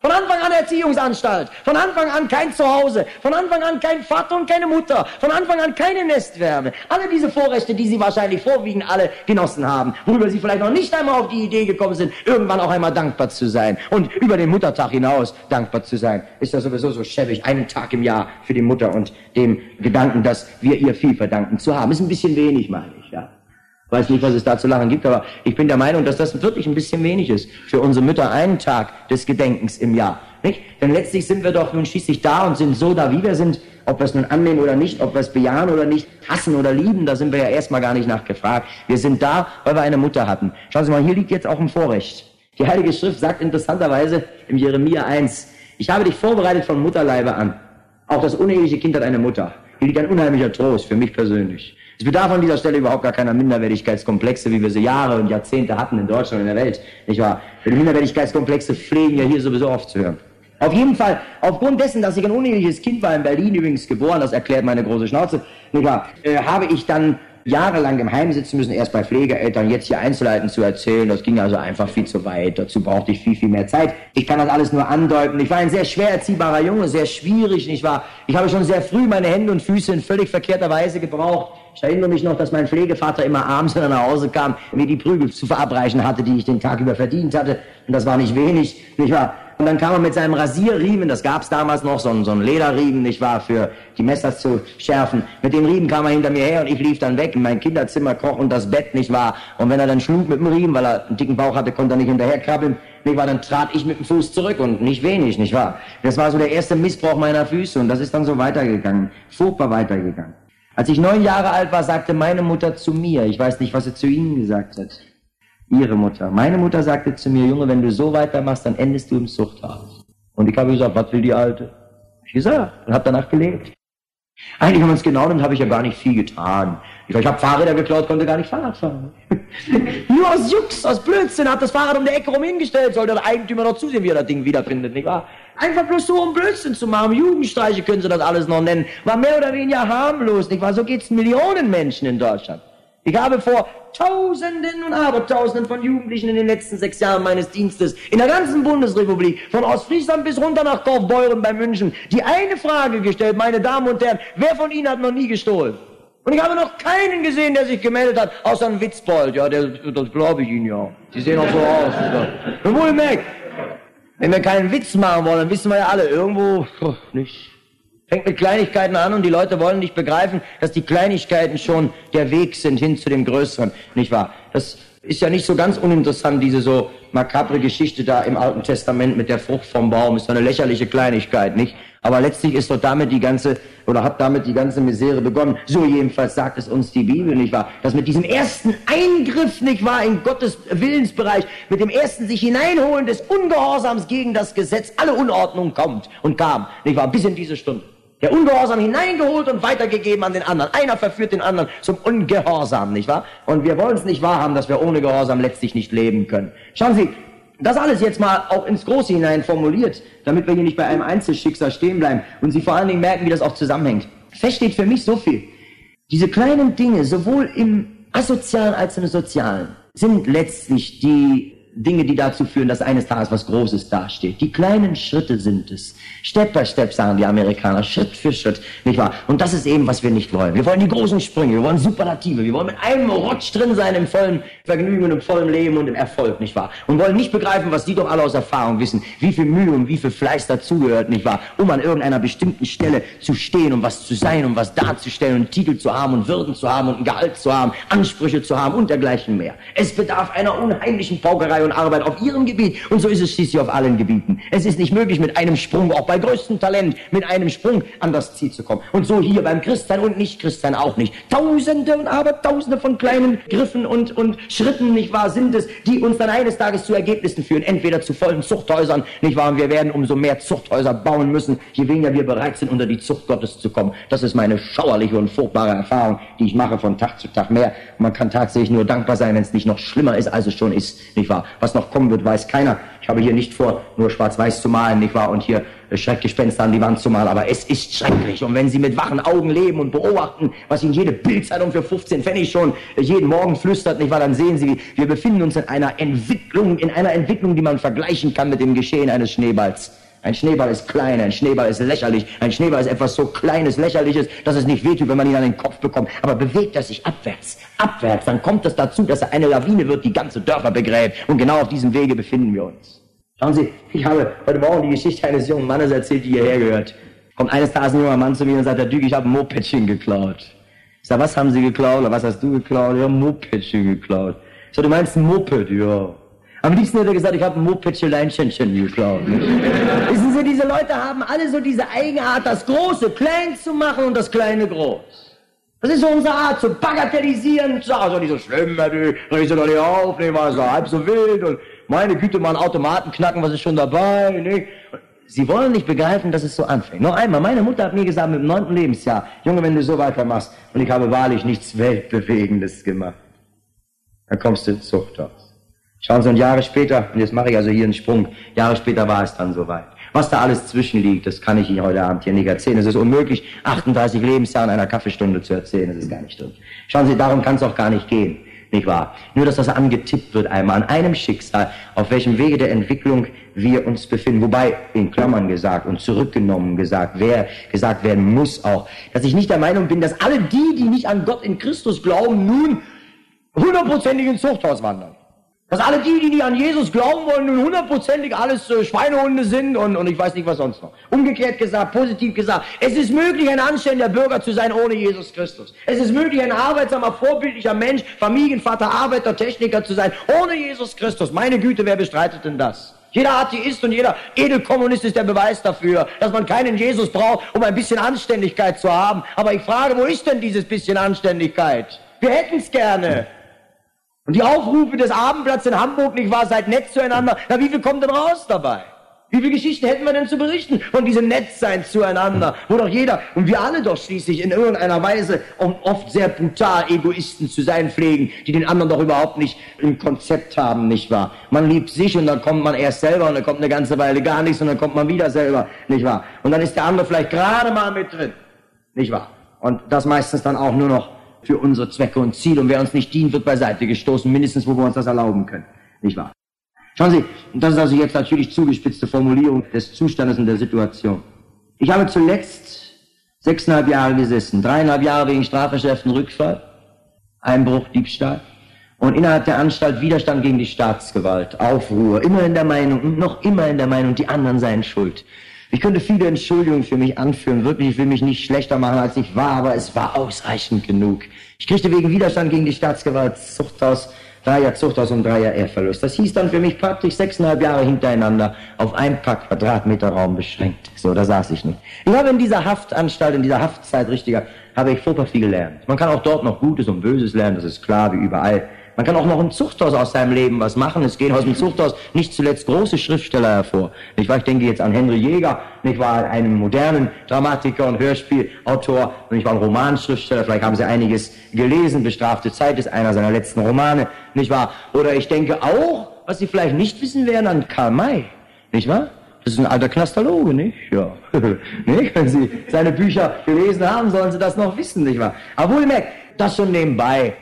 Von Anfang an Erziehungsanstalt. Von Anfang an kein Zuhause. Von Anfang an kein Vater und keine Mutter. Von Anfang an keine Nestwärme. Alle diese Vorrechte, die Sie wahrscheinlich vorwiegend alle genossen haben. Worüber Sie vielleicht noch nicht einmal auf die Idee gekommen sind, irgendwann auch einmal dankbar zu sein. Und über den Muttertag hinaus dankbar zu sein. Ist das sowieso so schäbig. Einen Tag im Jahr für die Mutter und dem Gedanken, dass wir ihr viel verdanken zu haben. Ist ein bisschen wenig, meine ich, ja. Weiß nicht, was es da zu lachen gibt, aber ich bin der Meinung, dass das wirklich ein bisschen wenig ist für unsere Mütter einen Tag des Gedenkens im Jahr. Nicht? Denn letztlich sind wir doch nun schließlich da und sind so da, wie wir sind, ob wir es nun annehmen oder nicht, ob wir es bejahen oder nicht, hassen oder lieben, da sind wir ja erstmal gar nicht nachgefragt. Wir sind da, weil wir eine Mutter hatten. Schauen Sie mal, hier liegt jetzt auch ein Vorrecht. Die Heilige Schrift sagt interessanterweise im Jeremia 1, ich habe dich vorbereitet von Mutterleibe an. Auch das uneheliche Kind hat eine Mutter. Hier liegt ein unheimlicher Trost für mich persönlich. Es bedarf an dieser Stelle überhaupt gar keiner Minderwertigkeitskomplexe, wie wir sie Jahre und Jahrzehnte hatten in Deutschland und in der Welt. Nicht wahr? Die Minderwertigkeitskomplexe pflegen ja hier sowieso oft zu hören. Auf jeden Fall, aufgrund dessen, dass ich ein uneheliches Kind war, in Berlin übrigens geboren, das erklärt meine große Schnauze, nicht wahr, äh, habe ich dann jahrelang im Heim sitzen müssen, erst bei Pflegeeltern, jetzt hier Einzelheiten zu erzählen. Das ging also einfach viel zu weit. Dazu brauchte ich viel, viel mehr Zeit. Ich kann das alles nur andeuten. Ich war ein sehr schwer erziehbarer Junge, sehr schwierig. Ich war, ich habe schon sehr früh meine Hände und Füße in völlig verkehrter Weise gebraucht. Ich erinnere mich noch, dass mein Pflegevater immer abends, wenn er nach Hause kam, mir die Prügel zu verabreichen hatte, die ich den Tag über verdient hatte. Und das war nicht wenig, nicht wahr? Und dann kam er mit seinem Rasierriemen, das gab's damals noch, so ein, so ein Lederriemen, nicht wahr, für die Messer zu schärfen. Mit dem Riemen kam er hinter mir her und ich lief dann weg in mein Kinderzimmer, Koch und das Bett, nicht wahr. Und wenn er dann schlug mit dem Riemen, weil er einen dicken Bauch hatte, konnte er nicht hinterherkrabbeln, nicht wahr, dann trat ich mit dem Fuß zurück und nicht wenig, nicht wahr. Das war so der erste Missbrauch meiner Füße und das ist dann so weitergegangen, furchtbar weitergegangen. Als ich neun Jahre alt war, sagte meine Mutter zu mir, ich weiß nicht, was sie zu Ihnen gesagt hat, ihre Mutter. Meine Mutter sagte zu mir, Junge, wenn du so weitermachst, dann endest du im Zuchthaus. Und ich habe gesagt, was will die Alte? Ich gesagt und habe danach gelebt. Eigentlich, wenn man es genau nimmt, habe ich ja gar nicht viel getan. Ich, ich habe Fahrräder geklaut, konnte gar nicht Fahrrad fahren. Nur aus Jux, aus Blödsinn, hat das Fahrrad um die Ecke rum hingestellt, sollte der Eigentümer noch zusehen, wie er das Ding wiederfindet, nicht wahr? Einfach bloß so um Blödsinn zu machen. Jugendstreiche können sie das alles noch nennen. War mehr oder weniger harmlos, nicht wahr? So geht's Millionen Menschen in Deutschland. Ich habe vor Tausenden und Abertausenden von Jugendlichen in den letzten sechs Jahren meines Dienstes in der ganzen Bundesrepublik, von Ostfriesland bis runter nach Kaufbeuren bei München, die eine Frage gestellt, meine Damen und Herren, wer von Ihnen hat noch nie gestohlen? Und ich habe noch keinen gesehen, der sich gemeldet hat, außer ein Witzbold. Ja, der, das glaube ich Ihnen ja. Die sehen auch so aus. Und wohl merkt, wenn wir keinen Witz machen wollen, wissen wir ja alle, irgendwo oh, nicht. Fängt mit Kleinigkeiten an und die Leute wollen nicht begreifen, dass die Kleinigkeiten schon der Weg sind hin zu dem Größeren, nicht wahr? Das ist ja nicht so ganz uninteressant, diese so makabre Geschichte da im Alten Testament mit der Frucht vom Baum. Ist so eine lächerliche Kleinigkeit, nicht? Aber letztlich ist doch damit die ganze, oder hat damit die ganze Misere begonnen. So jedenfalls sagt es uns die Bibel, nicht wahr? Dass mit diesem ersten Eingriff, nicht wahr, in Gottes Willensbereich, mit dem ersten sich hineinholen des Ungehorsams gegen das Gesetz, alle Unordnung kommt und kam, nicht wahr, bis in diese Stunde. Der Ungehorsam hineingeholt und weitergegeben an den anderen. Einer verführt den anderen zum Ungehorsam, nicht wahr? Und wir wollen es nicht wahrhaben, dass wir ohne Gehorsam letztlich nicht leben können. Schauen Sie, das alles jetzt mal auch ins Große hinein formuliert, damit wir hier nicht bei einem Einzelschicksal stehen bleiben und Sie vor allen Dingen merken, wie das auch zusammenhängt. Fest steht für mich so viel. Diese kleinen Dinge, sowohl im asozialen als im sozialen, sind letztlich die Dinge, die dazu führen, dass eines Tages was Großes dasteht. Die kleinen Schritte sind es. Step by Step, sagen die Amerikaner, Schritt für Schritt, nicht wahr? Und das ist eben, was wir nicht wollen. Wir wollen die großen Sprünge, wir wollen Superlative, wir wollen mit einem Rutsch drin sein im vollen Vergnügen und im vollen Leben und im Erfolg, nicht wahr? Und wollen nicht begreifen, was die doch alle aus Erfahrung wissen, wie viel Mühe und wie viel Fleiß dazugehört, nicht wahr? Um an irgendeiner bestimmten Stelle zu stehen, um was zu sein, um was darzustellen und Titel zu haben und Würden zu haben und ein Gehalt zu haben, Ansprüche zu haben und dergleichen mehr. Es bedarf einer unheimlichen Paukerei und Arbeit auf ihrem Gebiet. Und so ist es schließlich auf allen Gebieten. Es ist nicht möglich, mit einem Sprung, auch bei größtem Talent, mit einem Sprung an das Ziel zu kommen. Und so hier beim Christsein und Nicht-Christsein auch nicht. Tausende und Abertausende von kleinen Griffen und, und Schritten, nicht wahr, sind es, die uns dann eines Tages zu Ergebnissen führen. Entweder zu vollen Zuchthäusern, nicht wahr, und wir werden umso mehr Zuchthäuser bauen müssen, je weniger wir bereit sind, unter die Zucht Gottes zu kommen. Das ist meine schauerliche und furchtbare Erfahrung, die ich mache von Tag zu Tag mehr. Man kann tatsächlich nur dankbar sein, wenn es nicht noch schlimmer ist, als es schon ist, nicht wahr? Was noch kommen wird, weiß keiner. Ich habe hier nicht vor, nur schwarz-weiß zu malen, nicht wahr? Und hier Schreckgespenster an die Wand zu malen, aber es ist schrecklich. Und wenn Sie mit wachen Augen leben und beobachten, was Ihnen jede Bildzeitung für 15 Pfennig schon jeden Morgen flüstert, nicht wahr? Dann sehen Sie, wir befinden uns in einer Entwicklung, in einer Entwicklung, die man vergleichen kann mit dem Geschehen eines Schneeballs. Ein Schneeball ist klein, ein Schneeball ist lächerlich, ein Schneeball ist etwas so Kleines, Lächerliches, dass es nicht wehtut, wenn man ihn an den Kopf bekommt. Aber bewegt er sich abwärts, abwärts, dann kommt es dazu, dass er eine Lawine wird, die ganze Dörfer begräbt. Und genau auf diesem Wege befinden wir uns. Schauen Sie, ich habe heute Morgen die Geschichte eines jungen Mannes erzählt, die hierher gehört. Kommt eines Tages ein junger Mann zu mir und sagt, Herr Dück, ich habe ein Mopedchen geklaut. Ich sage, was haben Sie geklaut? Oder was hast du geklaut? Ein Mopedchen geklaut. Ich sage, du meinst ein Moped? Ja. Am liebsten hätte er gesagt, ich habe ein Mopedchen geklaut. Wissen Sie, diese Leute haben alle so diese Eigenart, das Große klein zu machen und das Kleine groß. Das ist so unsere Art, zu bagatellisieren, zu sagen, so nicht so schlimm, reg doch nicht auf, nee, war so halb so wild und meine Güte, mal einen Automaten knacken, was ist schon dabei, ne? Sie wollen nicht begreifen, dass es so anfängt. Noch einmal, meine Mutter hat mir gesagt, mit dem neunten Lebensjahr, Junge, wenn du so weitermachst, und ich habe wahrlich nichts Weltbewegendes gemacht, dann kommst du ins Zuchthaus. Schauen Sie, und Jahre später, und jetzt mache ich also hier einen Sprung, Jahre später war es dann soweit. Was da alles zwischenliegt, das kann ich Ihnen heute Abend hier nicht erzählen. Es ist unmöglich, 38 Lebensjahre in einer Kaffeestunde zu erzählen. Das ist gar nicht drin. Schauen Sie, darum kann es auch gar nicht gehen. Nicht wahr? Nur, dass das angetippt wird einmal an einem Schicksal, auf welchem Wege der Entwicklung wir uns befinden. Wobei, in Klammern gesagt und zurückgenommen gesagt, wer gesagt werden muss auch, dass ich nicht der Meinung bin, dass alle die, die nicht an Gott in Christus glauben, nun hundertprozentig ins Zuchthaus wandern. Dass alle die, die an Jesus glauben wollen, nun hundertprozentig alles äh, Schweinehunde sind und, und ich weiß nicht was sonst noch. Umgekehrt gesagt, positiv gesagt, es ist möglich, ein anständiger Bürger zu sein ohne Jesus Christus. Es ist möglich, ein arbeitsamer, vorbildlicher Mensch, Familienvater, Arbeiter, Techniker zu sein ohne Jesus Christus. Meine Güte, wer bestreitet denn das? Jeder Atheist und jeder Edelkommunist ist der Beweis dafür, dass man keinen Jesus braucht, um ein bisschen Anständigkeit zu haben. Aber ich frage, wo ist denn dieses bisschen Anständigkeit? Wir hätten es gerne. Und die Aufrufe des Abendblatts in Hamburg, nicht wahr, seid nett zueinander. Na, wie viel kommt denn raus dabei? Wie viele Geschichten hätten wir denn zu berichten von diesem Nettsein zueinander, wo doch jeder und wir alle doch schließlich in irgendeiner Weise oft sehr brutal Egoisten zu sein pflegen, die den anderen doch überhaupt nicht im Konzept haben, nicht wahr? Man liebt sich und dann kommt man erst selber und dann kommt eine ganze Weile gar nichts und dann kommt man wieder selber, nicht wahr? Und dann ist der andere vielleicht gerade mal mit drin, nicht wahr? Und das meistens dann auch nur noch für unsere Zwecke und Ziele. Und wer uns nicht dient, wird beiseite gestoßen, mindestens wo wir uns das erlauben können. Nicht wahr? Schauen Sie, das ist also jetzt natürlich zugespitzte Formulierung des Zustandes und der Situation. Ich habe zuletzt sechseinhalb Jahre gesessen, dreieinhalb Jahre wegen Strafverschärften Rückfall, Einbruch, Diebstahl und innerhalb der Anstalt Widerstand gegen die Staatsgewalt, Aufruhr, immer in der Meinung und noch immer in der Meinung, die anderen seien schuld. Ich könnte viele Entschuldigungen für mich anführen. Wirklich, ich will mich nicht schlechter machen, als ich war, aber es war ausreichend genug. Ich kriegte wegen Widerstand gegen die Staatsgewalt Zuchthaus, drei Jahre Zuchthaus und drei Jahre Ehrverlust. Das hieß dann für mich praktisch sechseinhalb Jahre hintereinander auf ein paar Quadratmeter Raum beschränkt. So, da saß ich nicht. Ich habe in dieser Haftanstalt, in dieser Haftzeit richtiger, habe ich furchtbar viel gelernt. Man kann auch dort noch Gutes und Böses lernen, das ist klar, wie überall. Man kann auch noch im Zuchthaus aus seinem Leben was machen. Es gehen aus dem Zuchthaus nicht zuletzt große Schriftsteller hervor. Ich, war, ich denke jetzt an Henry Jäger, ich war einen modernen Dramatiker und Hörspielautor und ich war ein Romanschriftsteller. Vielleicht haben Sie einiges gelesen. Bestrafte Zeit ist einer seiner letzten Romane, nicht wahr? Oder ich denke auch, was Sie vielleicht nicht wissen werden, an Karl May, nicht wahr? Das ist ein alter Knastaloge, nicht? Ja. nicht? Wenn Sie seine Bücher gelesen haben, sollen Sie das noch wissen, nicht wahr? Aber wohlgemerkt, das schon nebenbei.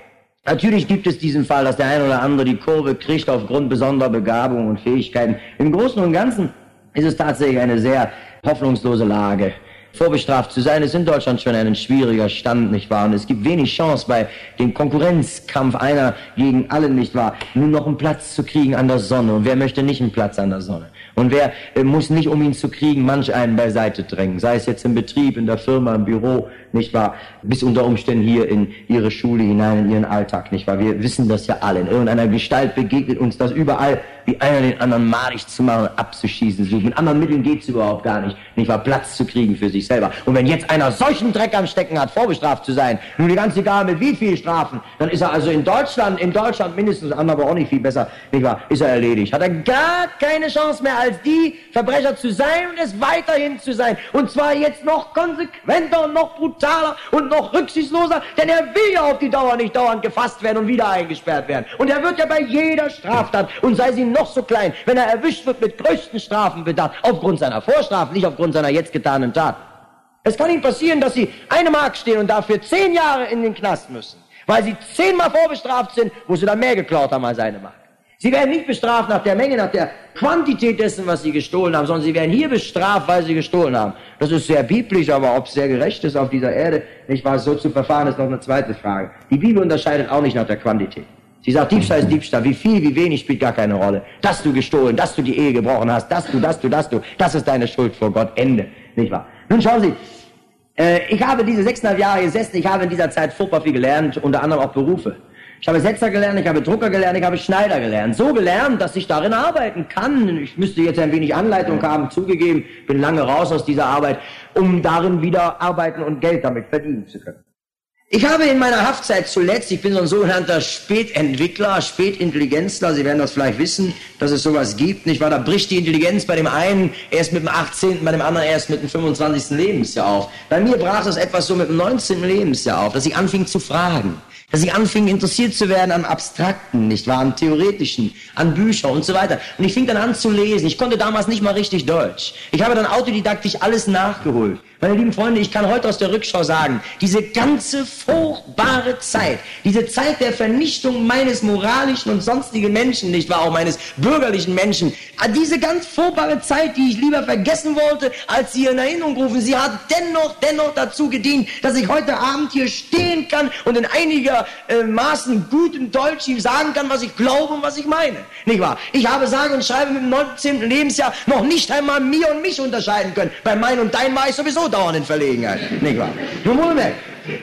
Natürlich gibt es diesen Fall, dass der eine oder andere die Kurve kriegt aufgrund besonderer Begabung und Fähigkeiten. Im Großen und Ganzen ist es tatsächlich eine sehr hoffnungslose Lage. Vorbestraft zu sein ist in Deutschland schon ein schwieriger Stand, nicht wahr? Und es gibt wenig Chance bei dem Konkurrenzkampf einer gegen alle, nicht wahr? Nur noch einen Platz zu kriegen an der Sonne. Und wer möchte nicht einen Platz an der Sonne? Und wer äh, muss nicht, um ihn zu kriegen, manch einen beiseite drängen? Sei es jetzt im Betrieb, in der Firma, im Büro, nicht wahr? Bis unter Umständen hier in ihre Schule hinein, in ihren Alltag, nicht wahr? Wir wissen das ja alle. In irgendeiner Gestalt begegnet uns das überall, wie einer den anderen malig zu machen, abzuschießen sucht. Mit anderen Mitteln geht's überhaupt gar nicht, nicht wahr? Platz zu kriegen für sich selber. Und wenn jetzt einer solchen Dreck am Stecken hat, vorbestraft zu sein, nun ganz egal mit wie viel Strafen, dann ist er also in Deutschland, in Deutschland mindestens, aber auch nicht viel besser, nicht wahr? Ist er erledigt. Hat er gar keine Chance mehr als die Verbrecher zu sein und es weiterhin zu sein. Und zwar jetzt noch konsequenter und noch brutaler und noch rücksichtsloser, denn er will ja auf die Dauer nicht dauernd gefasst werden und wieder eingesperrt werden. Und er wird ja bei jeder Straftat, und sei sie noch so klein, wenn er erwischt wird mit größten Strafen bedacht, aufgrund seiner Vorstrafen, nicht aufgrund seiner jetzt getanen Tat. Es kann ihm passieren, dass sie eine Mark stehen und dafür zehn Jahre in den Knast müssen, weil sie zehnmal vorbestraft sind, wo sie dann mehr geklaut haben als eine Mark. Sie werden nicht bestraft nach der Menge, nach der Quantität dessen, was sie gestohlen haben, sondern sie werden hier bestraft, weil sie gestohlen haben. Das ist sehr biblisch, aber ob es sehr gerecht ist auf dieser Erde, nicht wahr, so zu verfahren, ist noch eine zweite Frage. Die Bibel unterscheidet auch nicht nach der Quantität. Sie sagt, Diebstahl ist Diebstahl. Wie viel, wie wenig spielt gar keine Rolle. Dass du gestohlen, dass du die Ehe gebrochen hast, dass du, dass du, dass du, das ist deine Schuld vor Gott. Ende. Nicht wahr? Nun schauen Sie, äh, ich habe diese sechseinhalb Jahre gesessen, ich habe in dieser Zeit furchtbar viel gelernt, unter anderem auch Berufe. Ich habe Setzer gelernt, ich habe Drucker gelernt, ich habe Schneider gelernt. So gelernt, dass ich darin arbeiten kann. Ich müsste jetzt ein wenig Anleitung haben, zugegeben, bin lange raus aus dieser Arbeit, um darin wieder arbeiten und Geld damit verdienen zu können. Ich habe in meiner Haftzeit zuletzt, ich bin so ein sogenannter Spätentwickler, Spätintelligenzler, Sie werden das vielleicht wissen, dass es sowas gibt, nicht wahr? Da bricht die Intelligenz bei dem einen erst mit dem 18., bei dem anderen erst mit dem 25. Lebensjahr auf. Bei mir brach es etwas so mit dem 19. Lebensjahr auf, dass ich anfing zu fragen. dass ich anfing interessiert zu werden am Abstrakten, nicht wahr, am Theoretischen, an Bücher und so weiter. Und ich fing dann an zu lesen. Ich konnte damals nicht mal richtig Deutsch. Ich habe dann autodidaktisch alles nachgeholt. Meine lieben Freunde, ich kann heute aus der Rückschau sagen, diese ganze furchtbare Zeit, diese Zeit der Vernichtung meines moralischen und sonstigen Menschen, nicht wahr, auch meines bürgerlichen Menschen, ah, diese ganz furchtbare Zeit, die ich lieber vergessen wollte, als sie in Erinnerung rufen, sie hat dennoch, dennoch dazu gedient, dass ich heute Abend hier stehen kann und in einiger äh, gutem Deutsch ihm sagen kann, was ich glaube und was ich meine. Nicht wahr? Ich habe sage und schreibe mit dem 19. Lebensjahr noch nicht einmal mir und mich unterscheiden können. Bei mein und dein war ich sowieso dauernd in Verlegenheit. Nicht wahr? Nun wohlmerkt,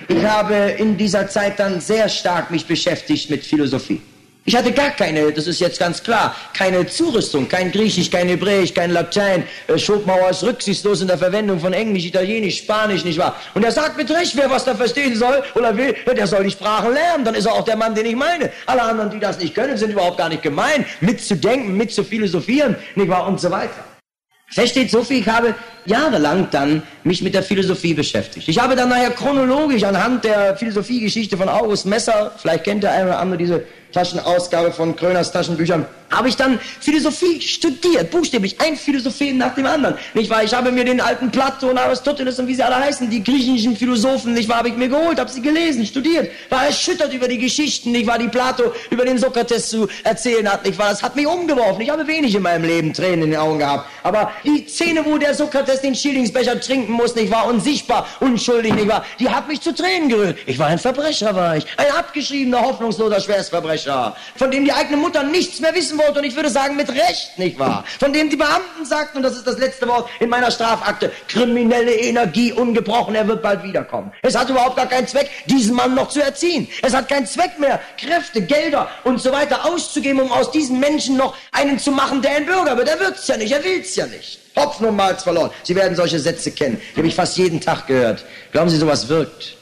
ich habe in dieser Zeit dann sehr stark mich beschäftigt mit Philosophie. Ich hatte gar keine, das ist jetzt ganz klar, keine Zurüstung, kein Griechisch, kein Hebräisch, kein Latein. Äh, Schopenhauer ist rücksichtslos in der Verwendung von Englisch, Italienisch, Spanisch, nicht wahr? Und er sagt mit Recht, wer was da verstehen soll oder will, der soll die Sprachen lernen, dann ist er auch der Mann, den ich meine. Alle anderen, die das nicht können, sind überhaupt gar nicht gemein, mitzudenken, mitzuphilosophieren, nicht wahr, und so weiter. Versteht so viel, ich habe jahrelang dann mich mit der Philosophie beschäftigt. Ich habe dann nachher chronologisch anhand der Philosophiegeschichte von August Messer, vielleicht kennt der eine oder andere diese Taschenausgabe von Kröners Taschenbüchern, habe ich dann Philosophie studiert, buchstäblich, ein Philosophie nach dem anderen. Nicht wahr? Ich habe mir den alten Plato und Aristoteles und wie sie alle heißen, die griechischen Philosophen, nicht wahr, habe ich mir geholt, habe sie gelesen, studiert, war erschüttert über die Geschichten, nicht wahr, die Plato über den Sokrates zu erzählen hat, nicht wahr? Das hat mich umgeworfen. Ich habe wenig in meinem Leben Tränen in den Augen gehabt. Aber die Szene, wo der Sokrates den Schillingsbecher trinken muss, nicht wahr, unsichtbar, unschuldig, nicht wahr, die hat mich zu Tränen gerührt. Ich war ein Verbrecher, war ich. Ein abgeschriebener, hoffnungsloser Schwerstverbrecher, von dem die eigene Mutter nichts mehr wissen wollte und ich würde sagen mit Recht, nicht wahr? Von dem die Beamten sagten, und das ist das letzte Wort in meiner Strafakte, kriminelle Energie ungebrochen, er wird bald wiederkommen. Es hat überhaupt gar keinen Zweck, diesen Mann noch zu erziehen. Es hat keinen Zweck mehr, Kräfte, Gelder und so weiter auszugeben, um aus diesen Menschen noch einen zu machen, der ein Bürger wird. Er wird's ja nicht, er will's ja nicht. Hopfen und Malz verloren. Sie werden solche Sätze kennen. Die habe ich fast jeden Tag gehört. Glauben Sie, sowas wirkt?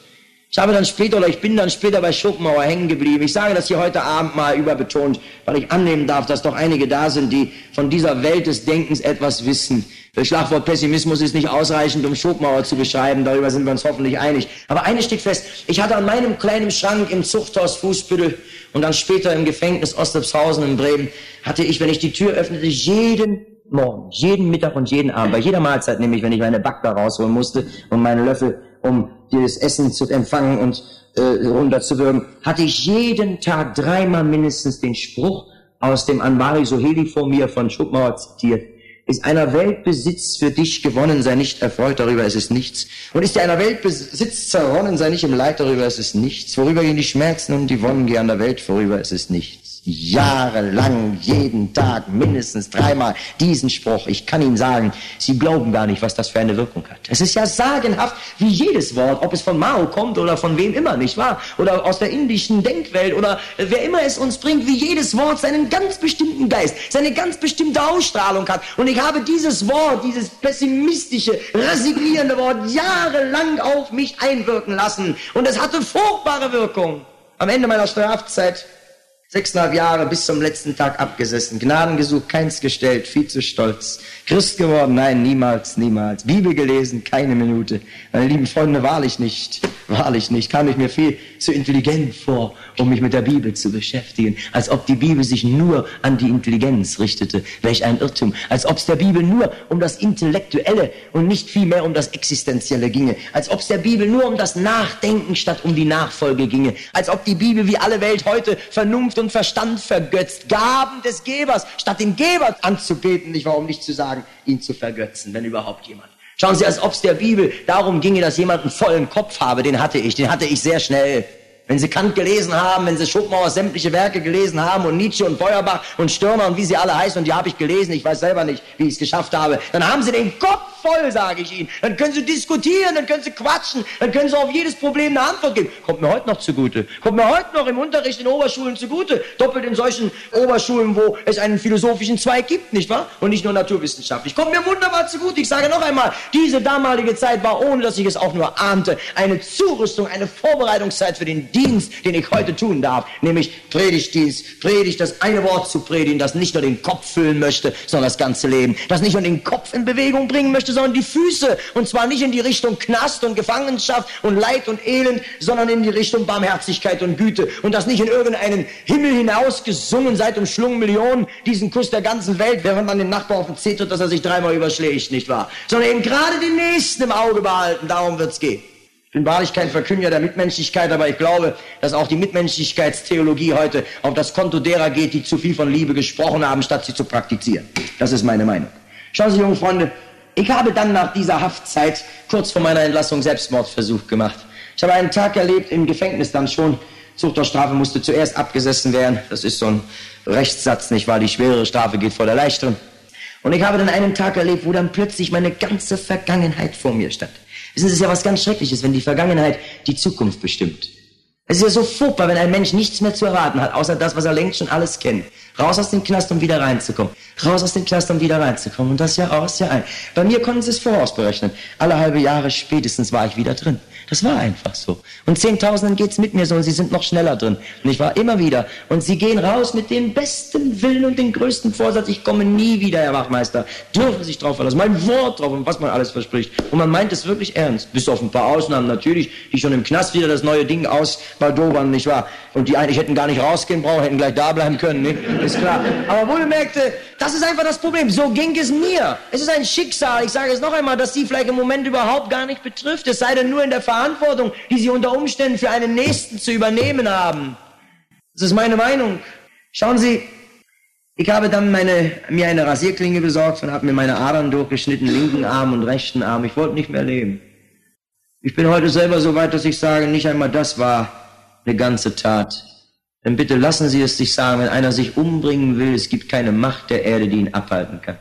Ich habe dann später oder ich bin dann später bei Schopenhauer hängen geblieben. Ich sage das hier heute Abend mal überbetont, weil ich annehmen darf, dass doch einige da sind, die von dieser Welt des Denkens etwas wissen. Das Schlagwort Pessimismus ist nicht ausreichend, um Schopenhauer zu beschreiben. Darüber sind wir uns hoffentlich einig. Aber eines steht fest. Ich hatte an meinem kleinen Schrank im Zuchthaus Fußbüttel und dann später im Gefängnis Ostepshausen in Bremen, hatte ich, wenn ich die Tür öffnete, jeden Morgen, jeden Mittag und jeden Abend, bei jeder Mahlzeit nämlich, wenn ich meine Backbar rausholen musste und meine Löffel, um dieses Essen zu empfangen und äh, runterzuwürgen, hatte ich jeden Tag dreimal mindestens den Spruch aus dem Anmari Soheli vor mir von Schopenhauer zitiert. Ist einer Weltbesitz für dich gewonnen, sei nicht erfreut, darüber ist es nichts. Und ist dir einer Weltbesitz zerronnen, sei nicht im Leid, darüber ist es nichts. Worüber gehen die Schmerzen und die Wonnen gehen an der Welt, vorüber ist es nichts jahrelang, jeden Tag, mindestens dreimal diesen Spruch. Ich kann Ihnen sagen, Sie glauben gar nicht, was das für eine Wirkung hat. Es ist ja sagenhaft, wie jedes Wort, ob es von Mao kommt oder von wem immer, nicht wahr? Oder aus der indischen Denkwelt oder wer immer es uns bringt, wie jedes Wort seinen ganz bestimmten Geist, seine ganz bestimmte Ausstrahlung hat. Und ich habe dieses Wort, dieses pessimistische, resignierende Wort jahrelang auf mich einwirken lassen. Und es hatte furchtbare Wirkung. Am Ende meiner Strafzeit Sechseinhalb Jahre bis zum letzten Tag abgesessen, Gnaden gesucht, keins gestellt, viel zu stolz. Christ geworden? Nein, niemals, niemals. Bibel gelesen? Keine Minute. Meine lieben Freunde, wahrlich nicht, wahrlich nicht. Kam ich mir viel zu intelligent vor, um mich mit der Bibel zu beschäftigen. Als ob die Bibel sich nur an die Intelligenz richtete. Welch ein Irrtum. Als ob es der Bibel nur um das Intellektuelle und nicht vielmehr um das Existenzielle ginge. Als ob es der Bibel nur um das Nachdenken statt um die Nachfolge ginge. Als ob die Bibel wie alle Welt heute Vernunft und Verstand vergötzt. Gaben des Gebers, statt den Geber anzubeten, nicht warum nicht zu sagen, ihn zu vergötzen, wenn überhaupt jemand. Schauen Sie, als ob es der Bibel darum ginge, dass jemand einen vollen Kopf habe, den hatte ich, den hatte ich sehr schnell. Wenn Sie Kant gelesen haben, wenn Sie Schopenhauer sämtliche Werke gelesen haben und Nietzsche und Feuerbach und Stirner und wie sie alle heißen und die habe ich gelesen, ich weiß selber nicht, wie ich es geschafft habe, dann haben Sie den Kopf voll, sage ich Ihnen. Dann können Sie diskutieren, dann können Sie quatschen, dann können Sie auf jedes Problem eine Antwort geben. Kommt mir heute noch zugute. Kommt mir heute noch im Unterricht in Oberschulen zugute. Doppelt in solchen Oberschulen, wo es einen philosophischen Zweig gibt, nicht wahr? Und nicht nur naturwissenschaftlich. Kommt mir wunderbar zugute. Ich sage noch einmal, diese damalige Zeit war, ohne dass ich es auch nur ahnte, eine Zurüstung, eine Vorbereitungszeit für den Dienst, den ich heute tun darf. Nämlich Predigtdienst. Predigt, das eine Wort zu predigen, das nicht nur den Kopf füllen möchte, sondern das ganze Leben. Das nicht nur den Kopf in Bewegung bringen möchte, möchte, sondern die Füße. Und zwar nicht in die Richtung Knast und Gefangenschaft und Leid und Elend, sondern in die Richtung Barmherzigkeit und Güte. Und das nicht in irgendeinen Himmel hinaus gesungen, seit umschlungen Millionen, diesen Kuss der ganzen Welt, während man den Nachbar auf den Zeh tut, dass er sich dreimal überschlägt, nicht wahr? Sondern eben gerade den Nächsten im Auge behalten, darum wird's gehen. Ich bin wahrlich kein Verkünder der Mitmenschlichkeit, aber ich glaube, dass auch die Mitmenschlichkeitstheologie heute auf das Konto derer geht, die zu viel von Liebe gesprochen haben, statt sie zu praktizieren. Das ist meine Meinung. Schauen Sie, junge Freunde, ich habe dann nach dieser Haftzeit kurz vor meiner Entlassung Selbstmordversuch gemacht. Ich habe einen Tag erlebt im Gefängnis dann schon. Zuchthausstrafe musste zuerst abgesessen werden. Das ist so ein Rechtssatz, nicht wahr? Die schwerere Strafe geht vor der leichteren. Und ich habe dann einen Tag erlebt, wo dann plötzlich meine ganze Vergangenheit vor mir stand. Wissen Sie, es ist ja was ganz Schreckliches, wenn die Vergangenheit die Zukunft bestimmt. Es ist ja so furchtbar, wenn ein Mensch nichts mehr zu erwarten hat, außer das, was er längst schon alles kennt. Raus aus dem Knast, um wieder reinzukommen. Raus aus dem Knast, um wieder reinzukommen. Und das Jahr aus, Jahr ein. Bei mir konnten Sie es vorausberechnen. Alle halbe Jahre spätestens war ich wieder drin. Das war einfach so. Und Zehntausenden geht's mit mir so und sie sind noch schneller drin. Und ich war immer wieder. Und sie gehen raus mit dem besten Willen und dem größten Vorsatz. Ich komme nie wieder, Herr Wachmeister. Dürfen sich drauf verlassen. Mein Wort drauf und was man alles verspricht. Und man meint es wirklich ernst. Bis auf ein paar Ausnahmen natürlich, die schon im Knast wieder das neue Ding ausbaldobern, nicht wahr? Und die eigentlich hätten gar nicht rausgehen brauchen, hätten gleich da bleiben können, nicht? Ist klar. Aber wohlgemerkte, das ist einfach das Problem. So ging es mir. Es ist ein Schicksal, ich sage es noch einmal, dass Sie vielleicht im Moment überhaupt gar nicht betrifft. Es sei denn nur in der Verantwortung Verantwortung, die sie unter Umständen für einen Nächsten zu übernehmen haben. Das ist meine Meinung. Schauen Sie, ich habe dann meine, mir eine Rasierklinge besorgt und habe mir meine Adern durchgeschnitten, linken Arm und rechten Arm. Ich wollte nicht mehr leben. Ich bin heute selber so weit, dass ich sage, nicht einmal das war eine ganze Tat. Denn bitte lassen Sie es sich sagen, wenn einer sich umbringen will, es gibt keine Macht der Erde, die ihn abhalten kann.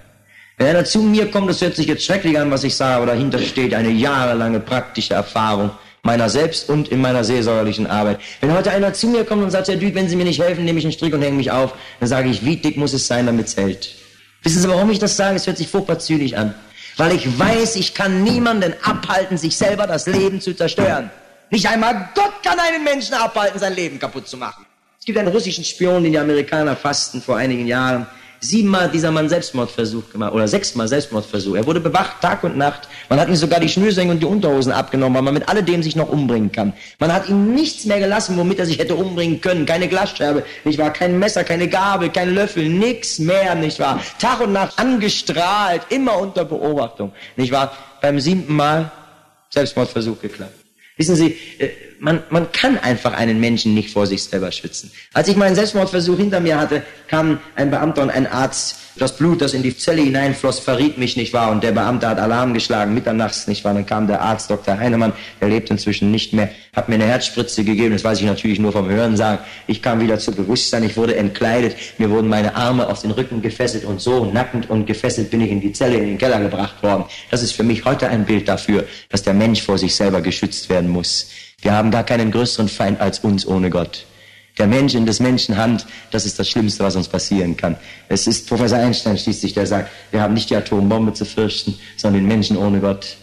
Wenn einer zu mir kommt, das hört sich jetzt schrecklich an, was ich sage, aber dahinter steht eine jahrelange praktische Erfahrung meiner selbst und in meiner seelsorgerlichen Arbeit. Wenn heute einer zu mir kommt und sagt, Herr Düt, wenn Sie mir nicht helfen, nehme ich einen Strick und hänge mich auf, dann sage ich, wie dick muss es sein, damit es hält? Wissen Sie, warum ich das sage? Es hört sich furchtbar zynisch an. Weil ich weiß, ich kann niemanden abhalten, sich selber das Leben zu zerstören. Nicht einmal Gott kann einen Menschen abhalten, sein Leben kaputt zu machen. Es gibt einen russischen Spion, den die Amerikaner fassten vor einigen Jahren. Siebenmal dieser Mann Selbstmordversuch gemacht oder sechsmal Selbstmordversuch. Er wurde bewacht Tag und Nacht. Man hat ihm sogar die Schnürsenkel und die Unterhosen abgenommen, weil man mit alledem sich noch umbringen kann. Man hat ihm nichts mehr gelassen, womit er sich hätte umbringen können. Keine Glasscherbe, nicht wahr? Kein Messer, keine Gabel, kein Löffel, nix mehr, nicht wahr? Tag und Nacht angestrahlt, immer unter Beobachtung, nicht wahr? Beim siebten Mal Selbstmordversuch geklappt. Wissen Sie, äh, man, man kann einfach einen Menschen nicht vor sich selber schützen. Als ich meinen Selbstmordversuch hinter mir hatte, kam ein Beamter und ein Arzt. Das Blut, das in die Zelle hineinfloss, verriet mich nicht wahr. Und der Beamte hat Alarm geschlagen, mitternachts nicht wahr. Dann kam der Arzt, Dr. Heinemann, der lebt inzwischen nicht mehr, hat mir eine Herzspritze gegeben. Das weiß ich natürlich nur vom Hören sagen. Ich kam wieder zu Bewusstsein, ich wurde entkleidet, mir wurden meine Arme auf den Rücken gefesselt und so nackend und gefesselt bin ich in die Zelle, in den Keller gebracht worden. Das ist für mich heute ein Bild dafür, dass der Mensch vor sich selber geschützt werden muss. Wir haben gar keinen größeren Feind als uns ohne Gott. Der Mensch in des Menschen Hand, das ist das Schlimmste, was uns passieren kann. Es ist Professor Einstein schließlich, der sagt, wir haben nicht die Atombombe zu fürchten, sondern den Menschen ohne Gott.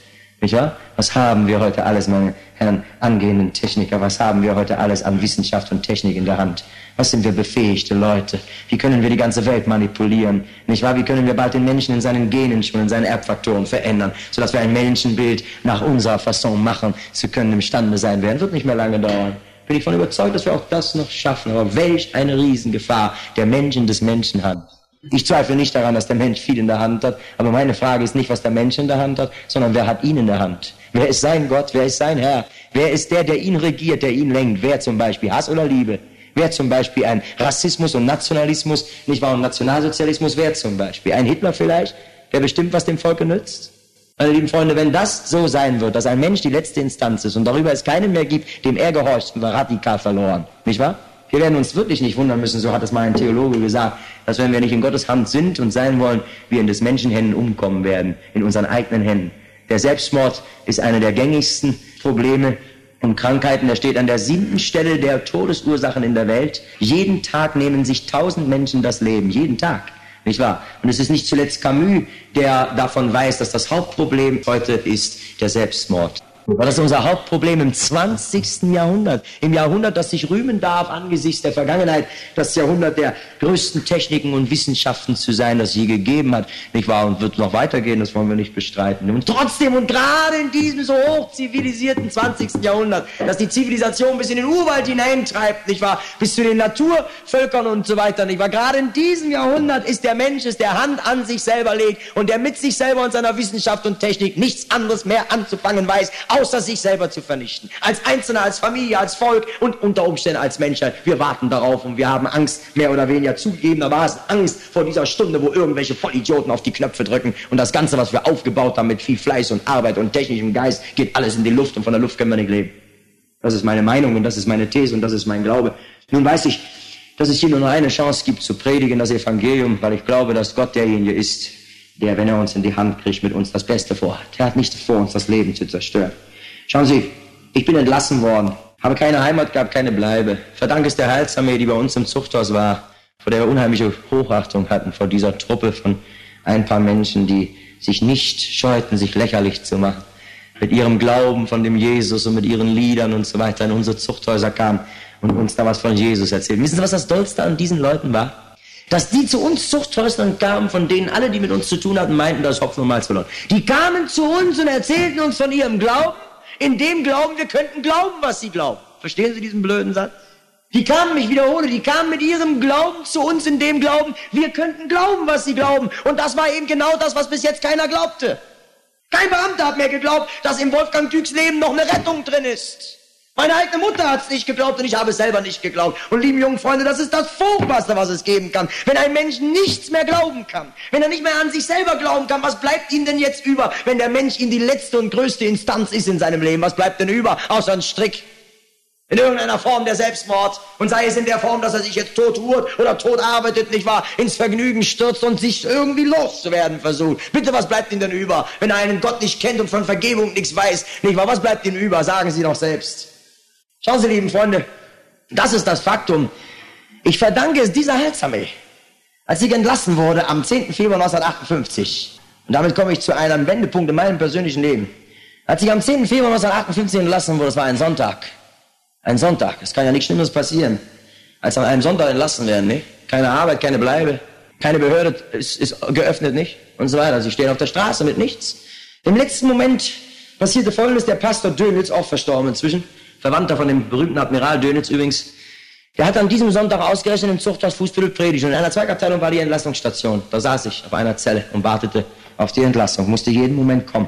Nicht wahr? Was haben wir heute alles, meine Herren angehenden Techniker, was haben wir heute alles an Wissenschaft und Technik in der Hand? Was sind wir befähigte Leute? Wie können wir die ganze Welt manipulieren? Nicht wahr? Wie können wir bald den Menschen in seinen Genen schon, in seinen Erbfaktoren verändern, sodass wir ein Menschenbild nach unserer Fasson machen zu können imstande sein werden? Wird nicht mehr lange dauern. Bin ich von überzeugt, dass wir auch das noch schaffen. Aber welch eine Riesengefahr der Menschen des Menschen hat. Ich zweifle nicht daran, dass der Mensch viel in der Hand hat, aber meine Frage ist nicht, was der Mensch in der Hand hat, sondern wer hat ihn in der Hand? Wer ist sein Gott? Wer ist sein Herr? Wer ist der, der ihn regiert, der ihn lenkt? Wer zum Beispiel Hass oder Liebe? Wer zum Beispiel ein Rassismus und Nationalismus, nicht wahr, und Nationalsozialismus? Wer zum Beispiel? Ein Hitler vielleicht, der bestimmt, was dem Volke nützt? Meine lieben Freunde, wenn das so sein wird, dass ein Mensch die letzte Instanz ist und darüber es keinen mehr gibt, dem er gehorcht, wir radikal verloren. Nicht wahr? Wir werden uns wirklich nicht wundern müssen, so hat es mal ein Theologe gesagt, dass wenn wir nicht in Gottes Hand sind und sein wollen, wir in des Menschen Händen umkommen werden, in unseren eigenen Händen. Der Selbstmord ist eine der gängigsten Probleme und Krankheiten. Er steht an der siebten Stelle der Todesursachen in der Welt. Jeden Tag nehmen sich tausend Menschen das Leben. Jeden Tag. Nicht wahr? Und es ist nicht zuletzt Camus, der davon weiß, dass das Hauptproblem heute ist der Selbstmord. Das unser Hauptproblem im 20. Jahrhundert? Im Jahrhundert, das sich rühmen darf angesichts der Vergangenheit, das Jahrhundert der größten Techniken und Wissenschaften zu sein, das je gegeben hat, nicht wahr? Und wird noch weitergehen, das wollen wir nicht bestreiten. Und trotzdem und gerade in diesem so hochzivilisierten 20. Jahrhundert, dass die Zivilisation bis in den Urwald hineintreibt, nicht wahr? Bis zu den Naturvölkern und so weiter, nicht wahr? Gerade in diesem Jahrhundert ist der Mensch, ist der Hand an sich selber legt und der mit sich selber und seiner Wissenschaft und Technik nichts anderes mehr anzufangen weiß, außer sich selber zu vernichten. Als Einzelner, als Familie, als Volk und unter Umständen als Menschheit. Wir warten darauf und wir haben Angst, mehr oder weniger zugegebenermaßen Angst vor dieser Stunde, wo irgendwelche Vollidioten auf die Knöpfe drücken und das Ganze, was wir aufgebaut haben mit viel Fleiß und Arbeit und technischem Geist, geht alles in die Luft und von der Luft können wir nicht leben. Das ist meine Meinung und das ist meine These und das ist mein Glaube. Nun weiß ich, dass es hier nur eine Chance gibt zu predigen, das Evangelium, weil ich glaube, dass Gott derjenige ist, der, wenn er uns in die Hand kriegt, mit uns das Beste vorhat. Er hat nicht vor, uns das Leben zu zerstören. Schauen Sie, ich bin entlassen worden, habe keine Heimat gehabt, keine Bleibe. Verdank es der Heilsarmee, die bei uns im Zuchthaus war, vor der wir unheimliche Hochachtung hatten, vor dieser Truppe von ein paar Menschen, die sich nicht scheuten, sich lächerlich zu machen. Mit ihrem Glauben von dem Jesus und mit ihren Liedern und so weiter in unsere Zuchthäuser kamen und uns da was von Jesus erzählen. Wissen Sie, was das Dollste an diesen Leuten war? Dass die zu uns Zuchthäusern kamen, von denen alle, die mit uns zu tun hatten, meinten, das Hopfen und Malz verloren. Die kamen zu uns und erzählten uns von ihrem Glauben, in dem Glauben, wir könnten glauben, was sie glauben. Verstehen Sie diesen blöden Satz? Die kamen, ich wiederhole, die kamen mit ihrem Glauben zu uns in dem Glauben, wir könnten glauben, was sie glauben. Und das war eben genau das, was bis jetzt keiner glaubte. Kein Beamter hat mehr geglaubt, dass im Wolfgang Düks Leben noch eine Rettung drin ist. Meine eigene Mutter hat es nicht geglaubt und ich habe es selber nicht geglaubt. Und lieben jungen Freunde, das ist das Furchtbarste, was es geben kann. Wenn ein Mensch nichts mehr glauben kann, wenn er nicht mehr an sich selber glauben kann, was bleibt ihm denn jetzt über, wenn der Mensch in die letzte und größte Instanz ist in seinem Leben? Was bleibt denn über, außer ein Strick? In irgendeiner Form der Selbstmord. Und sei es in der Form, dass er sich jetzt tot ruht oder tot arbeitet, nicht wahr? Ins Vergnügen stürzt und sich irgendwie loszuwerden versucht. Bitte, was bleibt ihm denn über, wenn er einen Gott nicht kennt und von Vergebung nichts weiß? Nicht wahr? Was bleibt ihm über? Sagen Sie doch selbst. Schauen Sie, lieben Freunde, das ist das Faktum. Ich verdanke es dieser Heilsarmee, als ich entlassen wurde am 10. Februar 1958. Und damit komme ich zu einem Wendepunkt in meinem persönlichen Leben. Als ich am 10. Februar 1958 entlassen wurde, das war ein Sonntag. Ein Sonntag. Es kann ja nichts Schlimmes passieren, als an einem Sonntag entlassen werden, nicht? Keine Arbeit, keine Bleibe, keine Behörde ist, ist geöffnet, nicht? Und so weiter. Sie stehen auf der Straße mit nichts. Im letzten Moment passierte Folgendes. Der Pastor Dönitz, auch verstorben inzwischen, Verwandter von dem berühmten Admiral Dönitz übrigens, der hat an diesem Sonntag ausgerechnet im Zuchthaus Fußbüttel predigt. Und in einer Zweigabteilung war die Entlassungsstation. Da saß ich auf einer Zelle und wartete auf die Entlassung, musste jeden Moment kommen.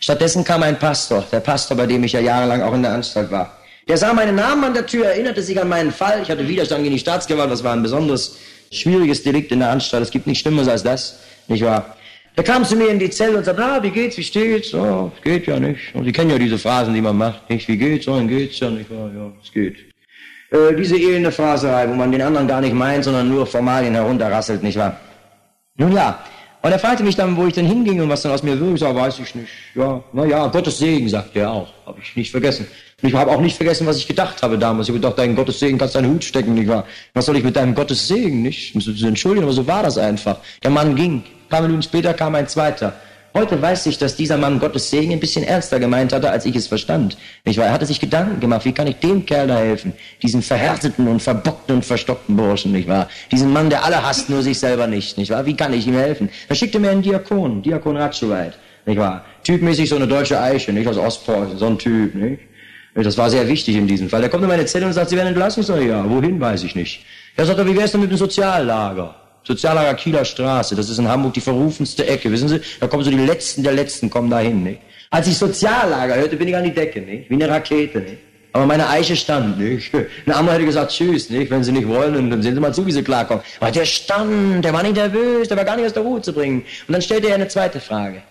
Stattdessen kam ein Pastor, der Pastor, bei dem ich ja jahrelang auch in der Anstalt war. Der sah meinen Namen an der Tür, erinnerte sich an meinen Fall. Ich hatte Widerstand gegen die Staatsgewalt, das war ein besonderes schwieriges Delikt in der Anstalt. Es gibt nichts Schlimmeres als das, nicht wahr? Der kam zu mir in die Zelle und sagte, ah, wie geht's, wie steht's? Oh, geht ja nicht. Und Sie kennen ja diese Phrasen, die man macht, nicht? Wie geht's? Oh, dann geht's ja nicht. Ja, ja, es geht. Äh, diese elende Phraserei, wo man den anderen gar nicht meint, sondern nur Formalien herunterrasselt, nicht wahr? Nun ja. Und er fragte mich dann, wo ich denn hinging und was dann aus mir würde. Ich sage, weiß ich nicht. Ja, na ja, Gottes Segen, sagt er auch. Habe ich nicht vergessen. Und ich habe auch nicht vergessen, was ich gedacht habe damals. Ich habe gedacht, dein Gottes Segen kannst deinen Hut stecken, nicht wahr? Was soll ich mit deinem Gottes Segen, nicht? Entschuldigen, aber so war das einfach. Der Mann ging. Ein paar Minuten später kam ein zweiter. Heute weiß ich, dass dieser Mann Gottes Segen ein bisschen ernster gemeint hatte, als ich es verstand. Nicht wahr? Er hatte sich Gedanken gemacht, wie kann ich dem Kerl da helfen? Diesen verhärteten und verbockten und verstockten Burschen, nicht wahr? Diesen Mann, der alle hasst, nur sich selber nicht, nicht wahr? Wie kann ich ihm helfen? Da schickte mir einen Diakon, Diakon Ratschoweit, nicht wahr? Typmäßig so eine deutsche Eiche, nicht aus Ostpreußen, so ein Typ, nicht? Das war sehr wichtig in diesem Fall. Der kommt in meine Zelle und sagt, Sie werden entlassen. Ich sage, ja, wohin, weiß ich nicht. Er sagt, wie wär's denn mit dem Soziallager? Soziallager Kieler Straße, das ist in Hamburg die verrufenste Ecke, wissen Sie? Da kommen so die Letzten der Letzten, kommen da hin, nicht? Als ich Soziallager hörte, bin ich an die Decke, nicht? Wie eine Rakete, nicht? Aber meine Eiche stand, nicht? Ein anderer hätte gesagt, tschüss, nicht? Wenn Sie nicht wollen, dann sehen Sie mal zu, wie Sie klarkommen. Aber der stand, der war nicht nervös, der war gar nicht aus der Ruhe zu bringen. Und dann stellte er eine zweite Frage.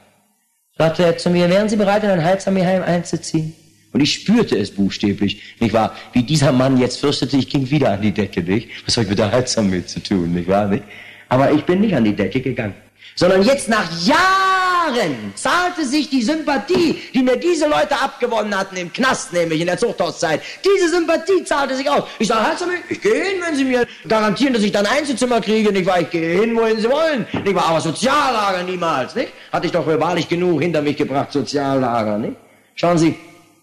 Sagte er zu mir, wären Sie bereit, in ein Heilsarmeeheim einzuziehen? Und ich spürte es buchstäblich, nicht wahr? Wie dieser Mann jetzt fürchtete, ich ging wieder an die Decke, nicht? Was habe ich mit der Heilsarmee zu tun, nicht wahr? Nicht? Aber ich bin nicht an die Decke gegangen. Sondern jetzt nach Jahren zahlte sich die Sympathie, die mir diese Leute abgewonnen hatten, im Knast nämlich, in der Zuchthauszeit, diese Sympathie zahlte sich aus. Ich sage, Heilsarmee, ich gehe hin, wenn Sie mir garantieren, dass ich dann Einzelzimmer kriege, nicht wahr? Ich gehe hin, wohin Sie wollen, nicht wahr? Aber Soziallager niemals, nicht? Hatte ich doch wahrlich genug hinter mich gebracht, Soziallager, nicht? Schauen Sie,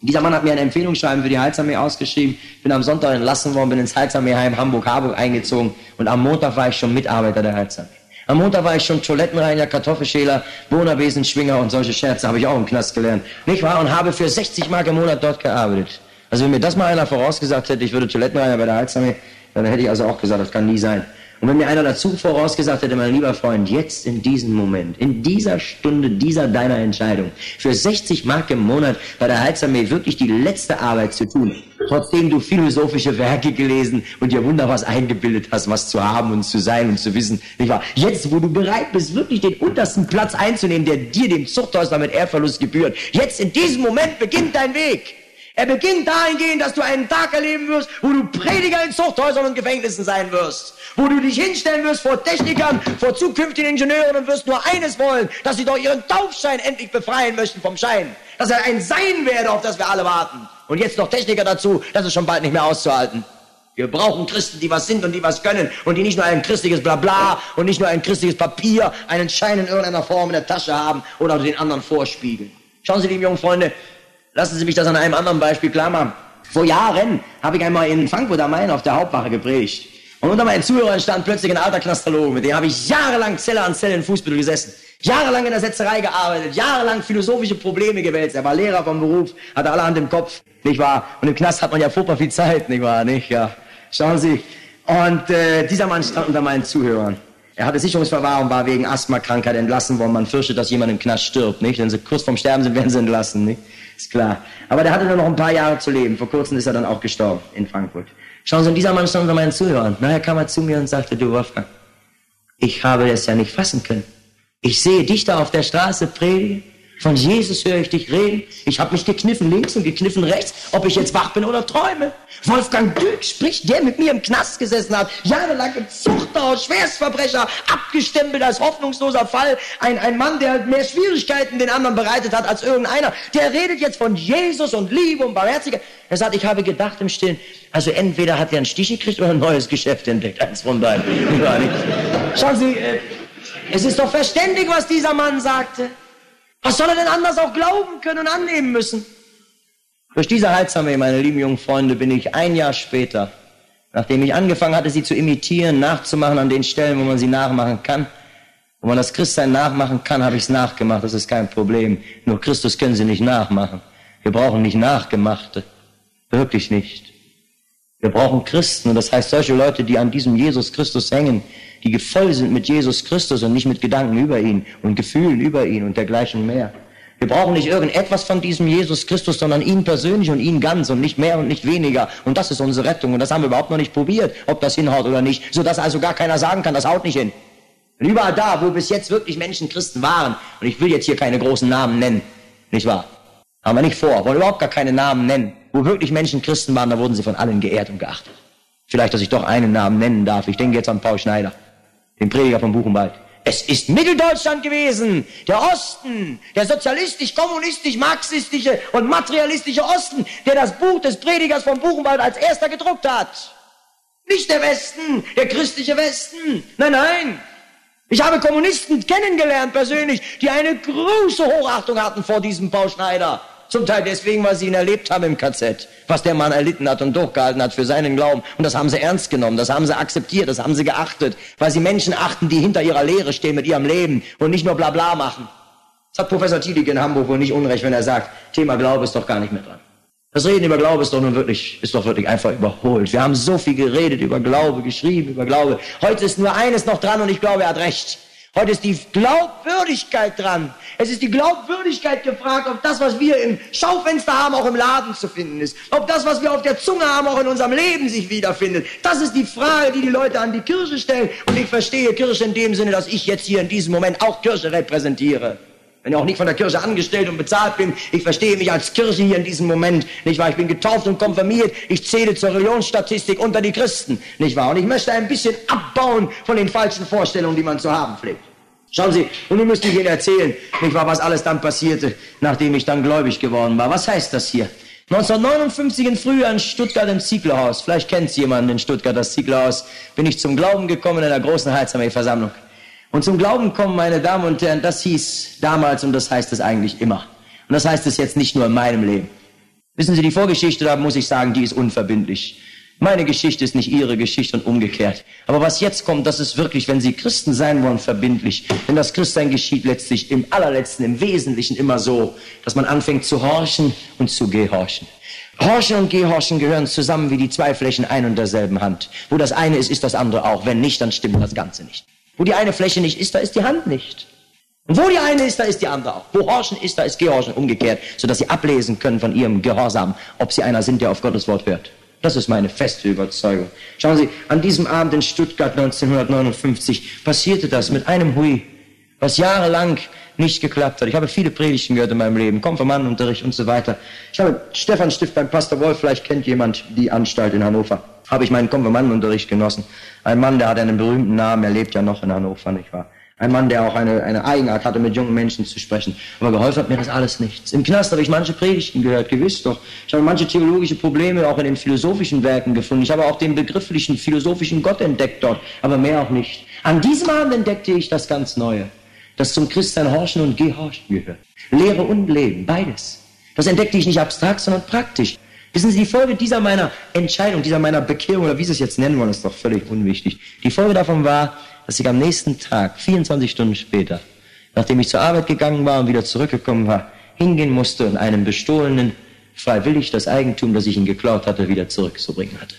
Dieser Mann hat mir ein Empfehlungsschreiben für die Heilsarmee ausgeschrieben. Bin am Sonntag entlassen worden, bin ins Heilsarmeeheim Hamburg-Harburg eingezogen und am Montag war ich schon Mitarbeiter der Heilsarmee. Am Montag war ich schon Toilettenreiniger, Kartoffelschäler, Wohnerbesenschwinger und solche Scherze habe ich auch im Knast gelernt. Nicht wahr? Und habe für 60 Mark im Monat dort gearbeitet. Also wenn mir das mal einer vorausgesagt hätte, ich würde Toilettenreiniger bei der Heilsarmee, dann hätte ich also auch gesagt, das kann nie sein. Und wenn mir einer dazu vorausgesagt hätte, mein lieber Freund, jetzt in diesem Moment, in dieser Stunde dieser deiner Entscheidung, für 60 Mark im Monat bei der Heilsarmee wirklich die letzte Arbeit zu tun, trotzdem du philosophische Werke gelesen und dir wunder was eingebildet hast, was zu haben und zu sein und zu wissen, nicht wahr? Jetzt, wo du bereit bist, wirklich den untersten Platz einzunehmen, der dir, dem Zuchthäusler mit Ehrverlust gebührt, jetzt in diesem Moment beginnt dein Weg. Er beginnt dahingehend, dass du einen Tag erleben wirst, wo du Prediger in Zuchthäusern und Gefängnissen sein wirst. Wo du dich hinstellen wirst vor Technikern, vor zukünftigen Ingenieuren und wirst nur eines wollen, dass sie doch ihren Taufschein endlich befreien möchten vom Schein. Dass er ein Sein werde, auf das wir alle warten. Und jetzt noch Techniker dazu, das ist schon bald nicht mehr auszuhalten. Wir brauchen Christen, die was sind und die was können und die nicht nur ein christliches Blabla und nicht nur ein christliches Papier, einen Schein in irgendeiner Form in der Tasche haben oder den anderen vorspiegeln. Schauen Sie, liebe jungen Freunde, Lassen Sie mich das an einem anderen Beispiel klar machen. Vor Jahren habe ich einmal in Frankfurt am Main auf der Hauptwache gepredigt. Und unter meinen Zuhörern stand plötzlich ein alter Knastologe, mit dem habe ich jahrelang Zelle an Zelle in Fußbüttel gesessen. Jahrelang in der Setzerei gearbeitet, jahrelang philosophische Probleme gewälzt. Er war Lehrer vom Beruf, hatte allerhand im Kopf, nicht wahr? Und im Knast hat man ja furchtbar viel Zeit, nicht wahr? Nicht? Ja. Schauen Sie. Und äh, dieser Mann stand unter meinen Zuhörern. Er hatte Sicherungsverwahrung, war wegen Asthmakrankheit entlassen worden. Man fürchtet, dass jemand im Knast stirbt, nicht? Wenn sie kurz vorm Sterben sind, werden sie entlassen, nicht? Ist klar. Aber der hatte nur noch ein paar Jahre zu leben. Vor kurzem ist er dann auch gestorben in Frankfurt. Schauen Sie, und dieser Mann stand unter meinen Zuhörern. Nachher kam er zu mir und sagte, du Wolfgang, ich habe das ja nicht fassen können. Ich sehe dich da auf der Straße predigen von Jesus höre ich dich reden. Ich habe mich gekniffen links und gekniffen rechts, ob ich jetzt wach bin oder träume. Wolfgang Dück spricht, der mit mir im Knast gesessen hat, jahrelang im Zuchthaus, Schwerstverbrecher, abgestempelt als hoffnungsloser Fall. Ein, ein Mann, der mehr Schwierigkeiten den anderen bereitet hat als irgendeiner. Der redet jetzt von Jesus und Liebe und Barmherzigkeit. Er sagt, ich habe gedacht im Stillen, also entweder hat er einen Stich gekriegt oder ein neues Geschäft entdeckt. Eins von beiden. Schauen Sie, äh, es ist doch verständlich, was dieser Mann sagte. Was soll er denn anders auch glauben können und annehmen müssen? Durch diese Heilsarmee, meine lieben jungen Freunde, bin ich ein Jahr später, nachdem ich angefangen hatte, sie zu imitieren, nachzumachen an den Stellen, wo man sie nachmachen kann, wo man das Christsein nachmachen kann, habe ich es nachgemacht. Das ist kein Problem. Nur Christus können sie nicht nachmachen. Wir brauchen nicht Nachgemachte. Wirklich nicht. Wir brauchen Christen. Und das heißt solche Leute, die an diesem Jesus Christus hängen, die voll sind mit Jesus Christus und nicht mit Gedanken über ihn und Gefühlen über ihn und dergleichen mehr. Wir brauchen nicht irgendetwas von diesem Jesus Christus, sondern ihn persönlich und ihn ganz und nicht mehr und nicht weniger. Und das ist unsere Rettung. Und das haben wir überhaupt noch nicht probiert, ob das hinhaut oder nicht. Sodass also gar keiner sagen kann, das haut nicht hin. Und überall da, wo bis jetzt wirklich Menschen Christen waren, und ich will jetzt hier keine großen Namen nennen, nicht wahr? Haben wir nicht vor, wollen überhaupt gar keine Namen nennen. Wo wirklich Menschen Christen waren, da wurden sie von allen geehrt und geachtet. Vielleicht, dass ich doch einen Namen nennen darf. Ich denke jetzt an Paul Schneider den Prediger von Buchenwald. Es ist Mitteldeutschland gewesen, der Osten, der sozialistisch, kommunistisch, marxistische und materialistische Osten, der das Buch des Predigers von Buchenwald als erster gedruckt hat. Nicht der Westen, der christliche Westen. Nein, nein. Ich habe Kommunisten kennengelernt persönlich, die eine große Hochachtung hatten vor diesem Paul Schneider. Zum Teil deswegen, weil sie ihn erlebt haben im KZ, was der Mann erlitten hat und durchgehalten hat für seinen Glauben. Und das haben sie ernst genommen, das haben sie akzeptiert, das haben sie geachtet, weil sie Menschen achten, die hinter ihrer Lehre stehen mit ihrem Leben und nicht nur Blabla machen. Das hat Professor Tiedig in Hamburg wohl nicht unrecht, wenn er sagt, Thema Glaube ist doch gar nicht mehr dran. Das Reden über Glaube ist doch nun wirklich, ist doch wirklich einfach überholt. Wir haben so viel geredet über Glaube, geschrieben über Glaube. Heute ist nur eines noch dran und ich glaube, er hat recht. Heute ist die Glaubwürdigkeit dran. Es ist die Glaubwürdigkeit gefragt, ob das, was wir im Schaufenster haben, auch im Laden zu finden ist. Ob das, was wir auf der Zunge haben, auch in unserem Leben sich wiederfindet. Das ist die Frage, die die Leute an die Kirche stellen. Und ich verstehe Kirche in dem Sinne, dass ich jetzt hier in diesem Moment auch Kirche repräsentiere. Wenn ich auch nicht von der Kirche angestellt und bezahlt bin, ich verstehe mich als Kirche hier in diesem Moment, nicht wahr? Ich bin getauft und konfirmiert, ich zähle zur Religionsstatistik unter die Christen, nicht wahr? Und ich möchte ein bisschen abbauen von den falschen Vorstellungen, die man zu haben pflegt. Schauen Sie, und nun müsste ich Ihnen erzählen, nicht wahr, was alles dann passierte, nachdem ich dann gläubig geworden war. Was heißt das hier? 1959 in Frühjahr in Stuttgart im Zieglerhaus, vielleicht kennt es jemand in Stuttgart, das Zieglerhaus, bin ich zum Glauben gekommen in einer großen Heilsarmee-Versammlung. Und zum Glauben kommen, meine Damen und Herren, das hieß damals und das heißt es eigentlich immer. Und das heißt es jetzt nicht nur in meinem Leben. Wissen Sie, die Vorgeschichte, da muss ich sagen, die ist unverbindlich. Meine Geschichte ist nicht Ihre Geschichte und umgekehrt. Aber was jetzt kommt, das ist wirklich, wenn Sie Christen sein wollen, verbindlich. Denn das Christsein geschieht letztlich im allerletzten, im Wesentlichen immer so, dass man anfängt zu horchen und zu gehorchen. Horchen und Gehorchen gehören zusammen wie die zwei Flächen ein und derselben Hand. Wo das eine ist, ist das andere auch. Wenn nicht, dann stimmt das Ganze nicht. Wo die eine Fläche nicht ist, da ist die Hand nicht. Und wo die eine ist, da ist die andere auch. Wo Horchen ist, da ist Gehorchen umgekehrt, sodass sie ablesen können von ihrem Gehorsam, ob sie einer sind, der auf Gottes Wort hört. Das ist meine feste Überzeugung. Schauen Sie, an diesem Abend in Stuttgart 1959 passierte das mit einem Hui, was jahrelang nicht geklappt hat. Ich habe viele Predigten gehört in meinem Leben, Konfirmandenunterricht und so weiter. Ich habe Stefan Stift beim Pastor Wolf, vielleicht kennt jemand die Anstalt in Hannover. Habe ich meinen Konfirmandenunterricht genossen. Ein Mann, der hat einen berühmten Namen, er lebt ja noch in Hannover, nicht wahr? Ein Mann, der auch eine, eine Eigenart hatte, mit jungen Menschen zu sprechen. Aber geholfen hat mir das alles nichts. Im Knast habe ich manche Predigten gehört, gewiss doch. Ich habe manche theologische Probleme auch in den philosophischen Werken gefunden. Ich habe auch den begrifflichen, philosophischen Gott entdeckt dort, aber mehr auch nicht. An diesem Abend entdeckte ich das ganz Neue, das zum Christsein Horchen und Gehorchen gehört. Lehre und Leben, beides. Das entdeckte ich nicht abstrakt, sondern praktisch. Wissen Sie, die Folge dieser meiner Entscheidung, dieser meiner Bekehrung, oder wie Sie es jetzt nennen wollen, ist doch völlig unwichtig. Die Folge davon war, dass ich am nächsten Tag, 24 Stunden später, nachdem ich zur Arbeit gegangen war und wieder zurückgekommen war, hingehen musste und einem Bestohlenen freiwillig das Eigentum, das ich ihm geklaut hatte, wieder zurückzubringen hatte.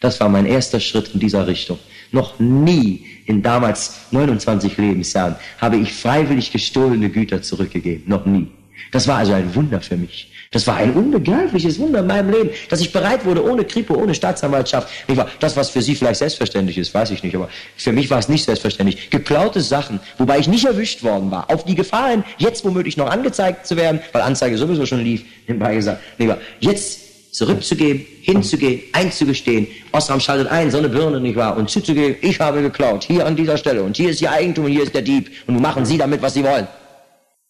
Das war mein erster Schritt in dieser Richtung. Noch nie in damals 29 Lebensjahren habe ich freiwillig gestohlene Güter zurückgegeben. Noch nie. Das war also ein Wunder für mich. Das war ein unbegreifliches Wunder in meinem Leben, dass ich bereit wurde, ohne Kripo, ohne Staatsanwaltschaft. Das, was für Sie vielleicht selbstverständlich ist, weiß ich nicht, aber für mich war es nicht selbstverständlich. Geklaute Sachen, wobei ich nicht erwischt worden war, auf die Gefahr hin, jetzt womöglich noch angezeigt zu werden, weil Anzeige sowieso schon lief, nebenbei gesagt, jetzt zurückzugeben, hinzugehen, einzugestehen. Osram schaltet ein, so eine Birne, nicht wahr? Und zuzugeben, ich habe geklaut, hier an dieser Stelle. Und hier ist Ihr Eigentum und hier ist der Dieb. Und nun machen Sie damit, was Sie wollen.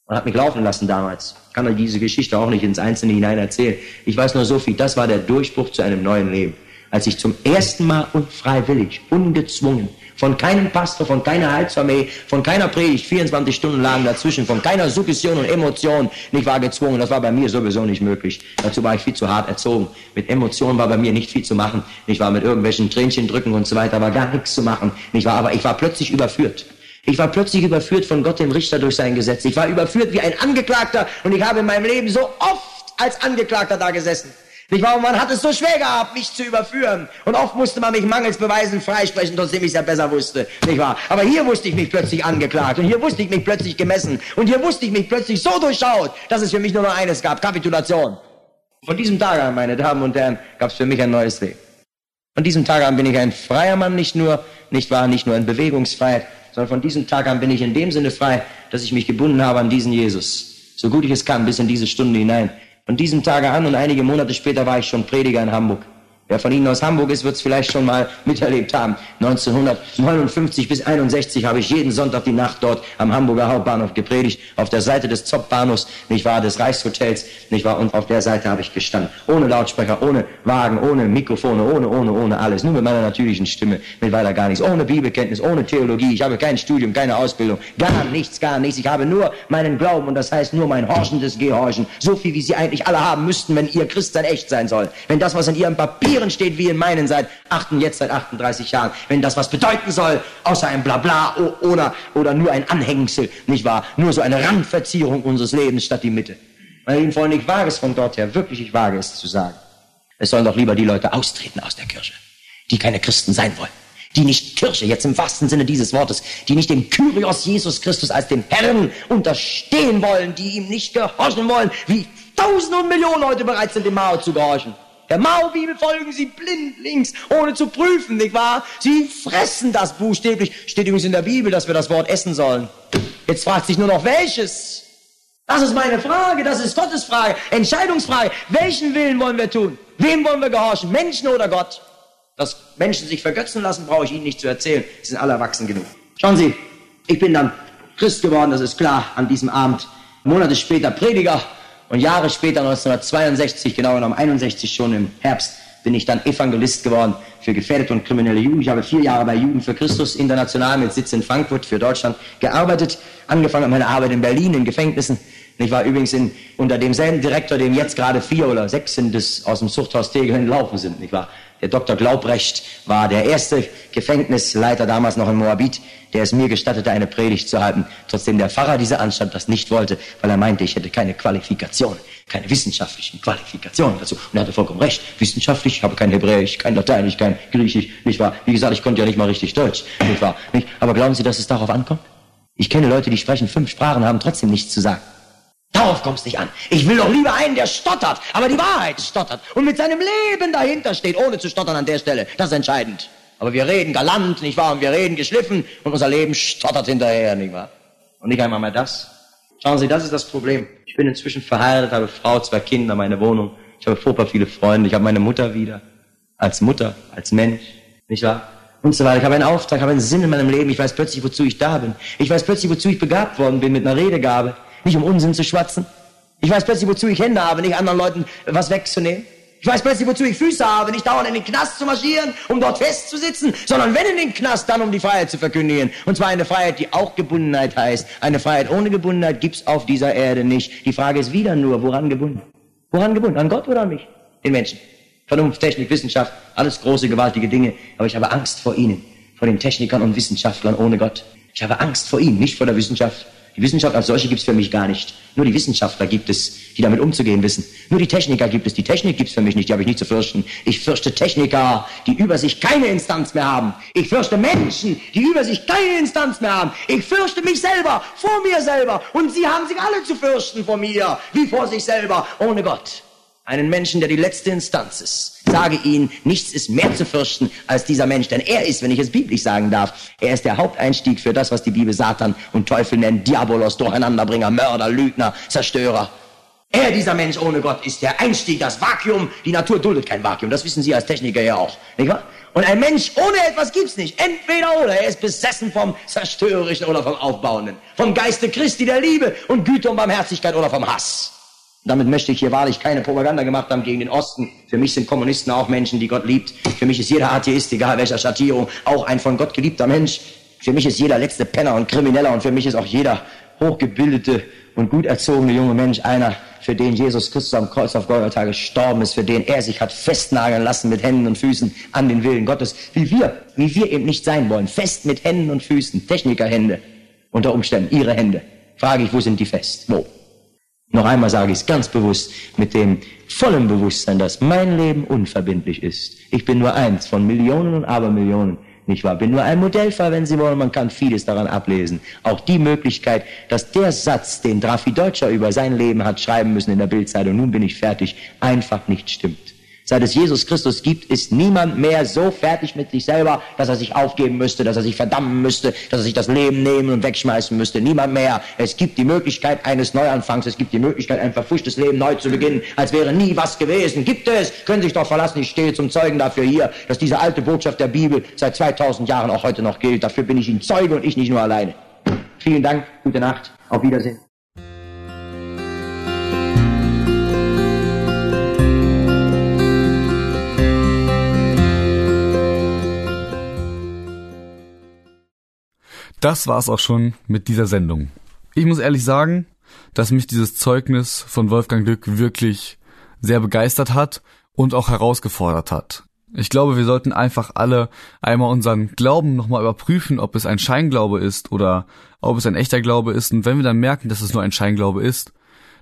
Und hat mich laufen lassen damals. Ich kann euch diese Geschichte auch nicht ins Einzelne hinein erzählen. Ich weiß nur so viel, das war der Durchbruch zu einem neuen Leben. Als ich zum ersten Mal unfreiwillig, ungezwungen, von keinem Pastor, von keiner Heilsarmee, von keiner Predigt, 24 Stunden lang dazwischen, von keiner Suggestion und Emotion, nicht war gezwungen. Das war bei mir sowieso nicht möglich. Dazu war ich viel zu hart erzogen. Mit Emotionen war bei mir nicht viel zu machen. Ich war mit irgendwelchen Tränchen drücken und so weiter, war gar nichts zu machen. Nicht wahr? Aber ich war plötzlich überführt. Ich war plötzlich überführt von Gott, dem Richter, durch sein Gesetz. Ich war überführt wie ein Angeklagter und ich habe in meinem Leben so oft als Angeklagter da gesessen. Nicht wahr? Man hat es so schwer gehabt, mich zu überführen. Und oft musste man mich mangels Beweisen freisprechen, trotzdem ich es ja besser wusste. Nicht wahr? Aber hier wusste ich mich plötzlich angeklagt. Und hier wusste ich mich plötzlich gemessen. Und hier wusste ich mich plötzlich so durchschaut, dass es für mich nur noch eines gab. Kapitulation. Von diesem Tag an, meine Damen und Herren, gab es für mich ein neues Leben. Von diesem Tag an bin ich ein freier Mann, nicht nur, nicht wahr, nicht nur in Bewegungsfreiheit, sondern von diesem Tag an bin ich in dem Sinne frei, dass ich mich gebunden habe an diesen Jesus. So gut ich es kann, bis in diese Stunde hinein. Von diesem Tage an und einige Monate später war ich schon Prediger in Hamburg. Wer von Ihnen aus Hamburg ist, wird es vielleicht schon mal miterlebt haben. 1959 bis 61 habe ich jeden Sonntag die Nacht dort am Hamburger Hauptbahnhof gepredigt, auf der Seite des Zopp-Bahnhofs, nicht wahr, des Reichshotels, nicht wahr, und auf der Seite habe ich gestanden. Ohne Lautsprecher, ohne Wagen, ohne Mikrofone, ohne, ohne, ohne alles. Nur mit meiner natürlichen Stimme, mit weiter gar nichts. Ohne Bibelkenntnis, ohne Theologie. Ich habe kein Studium, keine Ausbildung. Gar nichts, gar nichts. Ich habe nur meinen Glauben und das heißt nur mein horchendes Gehorchen. So viel, wie Sie eigentlich alle haben müssten, wenn Ihr Christsein echt sein soll. Wenn das, was in Ihrem Papier Papieren steht wie in meinen seit 8, jetzt seit 38 Jahren. Wenn das was bedeuten soll, außer ein Blabla oder, oder nur ein Anhängsel, nicht wahr? Nur so eine Randverzierung unseres Lebens statt die Mitte. Meine lieben Freunde, ich wage es von dort her, wirklich, ich wage es zu sagen. Es sollen doch lieber die Leute austreten aus der Kirche, die keine Christen sein wollen die nicht Kirche, jetzt im wahrsten Sinne dieses Wortes, die nicht dem Kyrios Jesus Christus als dem Herrn unterstehen wollen, die ihm nicht gehorchen wollen, wie Tausende und Millionen Leute bereit sind, dem Mao zu gehorchen. Der Mao-Bibel folgen sie blind links, ohne zu prüfen, nicht wahr? Sie fressen das buchstäblich. Steht übrigens in der Bibel, dass wir das Wort essen sollen. Jetzt fragt sich nur noch welches. Das ist meine Frage, das ist Gottes Frage, Entscheidungsfrage. Welchen Willen wollen wir tun? Wem wollen wir gehorchen? Menschen oder Gott? Dass Menschen sich vergötzen lassen, brauche ich Ihnen nicht zu erzählen. Sie sind alle erwachsen genug. Schauen Sie, ich bin dann Christ geworden, das ist klar, an diesem Abend. Monate später Prediger und Jahre später, 1962, genau genommen 61 schon im Herbst, bin ich dann Evangelist geworden für gefährdete und kriminelle Jugend. Ich habe vier Jahre bei Jugend für Christus international mit Sitz in Frankfurt für Deutschland gearbeitet, angefangen mit meiner Arbeit in Berlin in Gefängnissen, Ich war übrigens in, unter demselben Direktor, dem jetzt gerade vier oder sechs sind, das aus dem Zuchthaus Tegel entlaufen sind, nicht wahr? Der Dr. Glaubrecht war der erste Gefängnisleiter damals noch in Moabit, der es mir gestattete, eine Predigt zu halten, trotzdem der Pfarrer dieser Anstalt das nicht wollte, weil er meinte, ich hätte keine Qualifikation, keine wissenschaftlichen Qualifikationen dazu. Und er hatte vollkommen recht. Wissenschaftlich, ich habe kein Hebräisch, kein Lateinisch, kein Griechisch, nicht wahr? Wie gesagt, ich konnte ja nicht mal richtig Deutsch, nicht wahr? Nicht? Aber glauben Sie, dass es darauf ankommt? Ich kenne Leute, die sprechen fünf Sprachen, haben trotzdem nichts zu sagen. Darauf kommt es nicht an. Ich will doch lieber einen, der stottert, aber die Wahrheit stottert und mit seinem Leben dahinter steht, ohne zu stottern an der Stelle. Das ist entscheidend. Aber wir reden galant, nicht wahr? Und wir reden geschliffen und unser Leben stottert hinterher, nicht wahr? Und nicht einmal mehr das. Schauen Sie, das ist das Problem. Ich bin inzwischen verheiratet, habe Frau, zwei Kinder, meine Wohnung. Ich habe furchtbar viele Freunde. Ich habe meine Mutter wieder. Als Mutter, als Mensch, nicht wahr? Und so weiter. Ich habe einen Auftrag, habe einen Sinn in meinem Leben. Ich weiß plötzlich, wozu ich da bin. Ich weiß plötzlich, wozu ich begabt worden bin mit einer Redegabe. Nicht um Unsinn zu schwatzen. Ich weiß plötzlich, wozu ich Hände habe, nicht anderen Leuten was wegzunehmen. Ich weiß plötzlich, wozu ich Füße habe, nicht dauernd in den Knast zu marschieren, um dort festzusitzen, sondern wenn in den Knast, dann um die Freiheit zu verkündigen. Und zwar eine Freiheit, die auch Gebundenheit heißt. Eine Freiheit ohne Gebundenheit gibt's auf dieser Erde nicht. Die Frage ist wieder nur, woran gebunden? Woran gebunden? An Gott oder an mich? Den Menschen. Vernunft, Technik, Wissenschaft, alles große, gewaltige Dinge. Aber ich habe Angst vor ihnen, vor den Technikern und Wissenschaftlern ohne Gott. Ich habe Angst vor ihnen, nicht vor der Wissenschaft. Die Wissenschaft als solche gibt es für mich gar nicht. Nur die Wissenschaftler gibt es, die damit umzugehen wissen. Nur die Techniker gibt es. Die Technik gibt es für mich nicht, die habe ich nicht zu fürchten. Ich fürchte Techniker, die über sich keine Instanz mehr haben. Ich fürchte Menschen, die über sich keine Instanz mehr haben. Ich fürchte mich selber, vor mir selber. Und sie haben sich alle zu fürchten vor mir, wie vor sich selber, ohne Gott. Einen Menschen, der die letzte Instanz ist. Sage Ihnen, nichts ist mehr zu fürchten als dieser Mensch, denn er ist, wenn ich es biblisch sagen darf, er ist der Haupteinstieg für das, was die Bibel Satan und Teufel nennt, Diabolos, Durcheinanderbringer, Mörder, Lügner, Zerstörer. Er, dieser Mensch ohne Gott, ist der Einstieg, das Vakuum. Die Natur duldet kein Vakuum, das wissen Sie als Techniker ja auch, nicht wahr? Und ein Mensch ohne etwas gibt's nicht. Entweder oder. Er ist besessen vom Zerstörerischen oder vom Aufbauenden. Vom Geiste Christi der Liebe und Güte und Barmherzigkeit oder vom Hass. Damit möchte ich hier wahrlich keine Propaganda gemacht haben gegen den Osten. Für mich sind Kommunisten auch Menschen, die Gott liebt. Für mich ist jeder Atheist, egal welcher Schattierung, auch ein von Gott geliebter Mensch. Für mich ist jeder letzte Penner und Krimineller und für mich ist auch jeder hochgebildete und gut erzogene junge Mensch einer, für den Jesus Christus am Kreuz auf Golgatha gestorben ist, für den er sich hat festnageln lassen mit Händen und Füßen an den Willen Gottes, wie wir, wie wir eben nicht sein wollen, fest mit Händen und Füßen, Technikerhände, unter Umständen ihre Hände. Frage ich, wo sind die fest? Wo? Noch einmal sage ich es ganz bewusst mit dem vollen Bewusstsein, dass mein Leben unverbindlich ist. Ich bin nur eins von Millionen und Abermillionen, nicht wahr? Bin nur ein Modellfall, wenn Sie wollen. Man kann vieles daran ablesen. Auch die Möglichkeit, dass der Satz, den Drafi Deutscher über sein Leben hat schreiben müssen in der Bildzeitung, nun bin ich fertig, einfach nicht stimmt. Seit es Jesus Christus gibt, ist niemand mehr so fertig mit sich selber, dass er sich aufgeben müsste, dass er sich verdammen müsste, dass er sich das Leben nehmen und wegschmeißen müsste. Niemand mehr. Es gibt die Möglichkeit eines Neuanfangs. Es gibt die Möglichkeit, ein verfuschtes Leben neu zu beginnen, als wäre nie was gewesen. Gibt es? Können sich doch verlassen. Ich stehe zum Zeugen dafür hier, dass diese alte Botschaft der Bibel seit 2000 Jahren auch heute noch gilt. Dafür bin ich Ihnen Zeuge und ich nicht nur alleine. Vielen Dank. Gute Nacht. Auf Wiedersehen. Das war's auch schon mit dieser Sendung. Ich muss ehrlich sagen, dass mich dieses Zeugnis von Wolfgang Glück wirklich sehr begeistert hat und auch herausgefordert hat. Ich glaube, wir sollten einfach alle einmal unseren Glauben nochmal überprüfen, ob es ein Scheinglaube ist oder ob es ein echter Glaube ist. Und wenn wir dann merken, dass es nur ein Scheinglaube ist,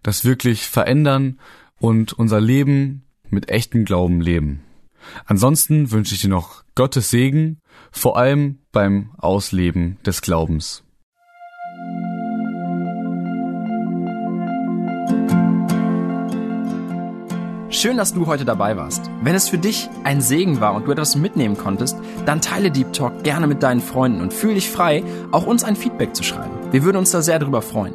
das wirklich verändern und unser Leben mit echtem Glauben leben. Ansonsten wünsche ich dir noch Gottes Segen, vor allem beim Ausleben des Glaubens. Schön, dass du heute dabei warst. Wenn es für dich ein Segen war und du etwas mitnehmen konntest, dann teile Deep Talk gerne mit deinen Freunden und fühle dich frei, auch uns ein Feedback zu schreiben. Wir würden uns da sehr darüber freuen.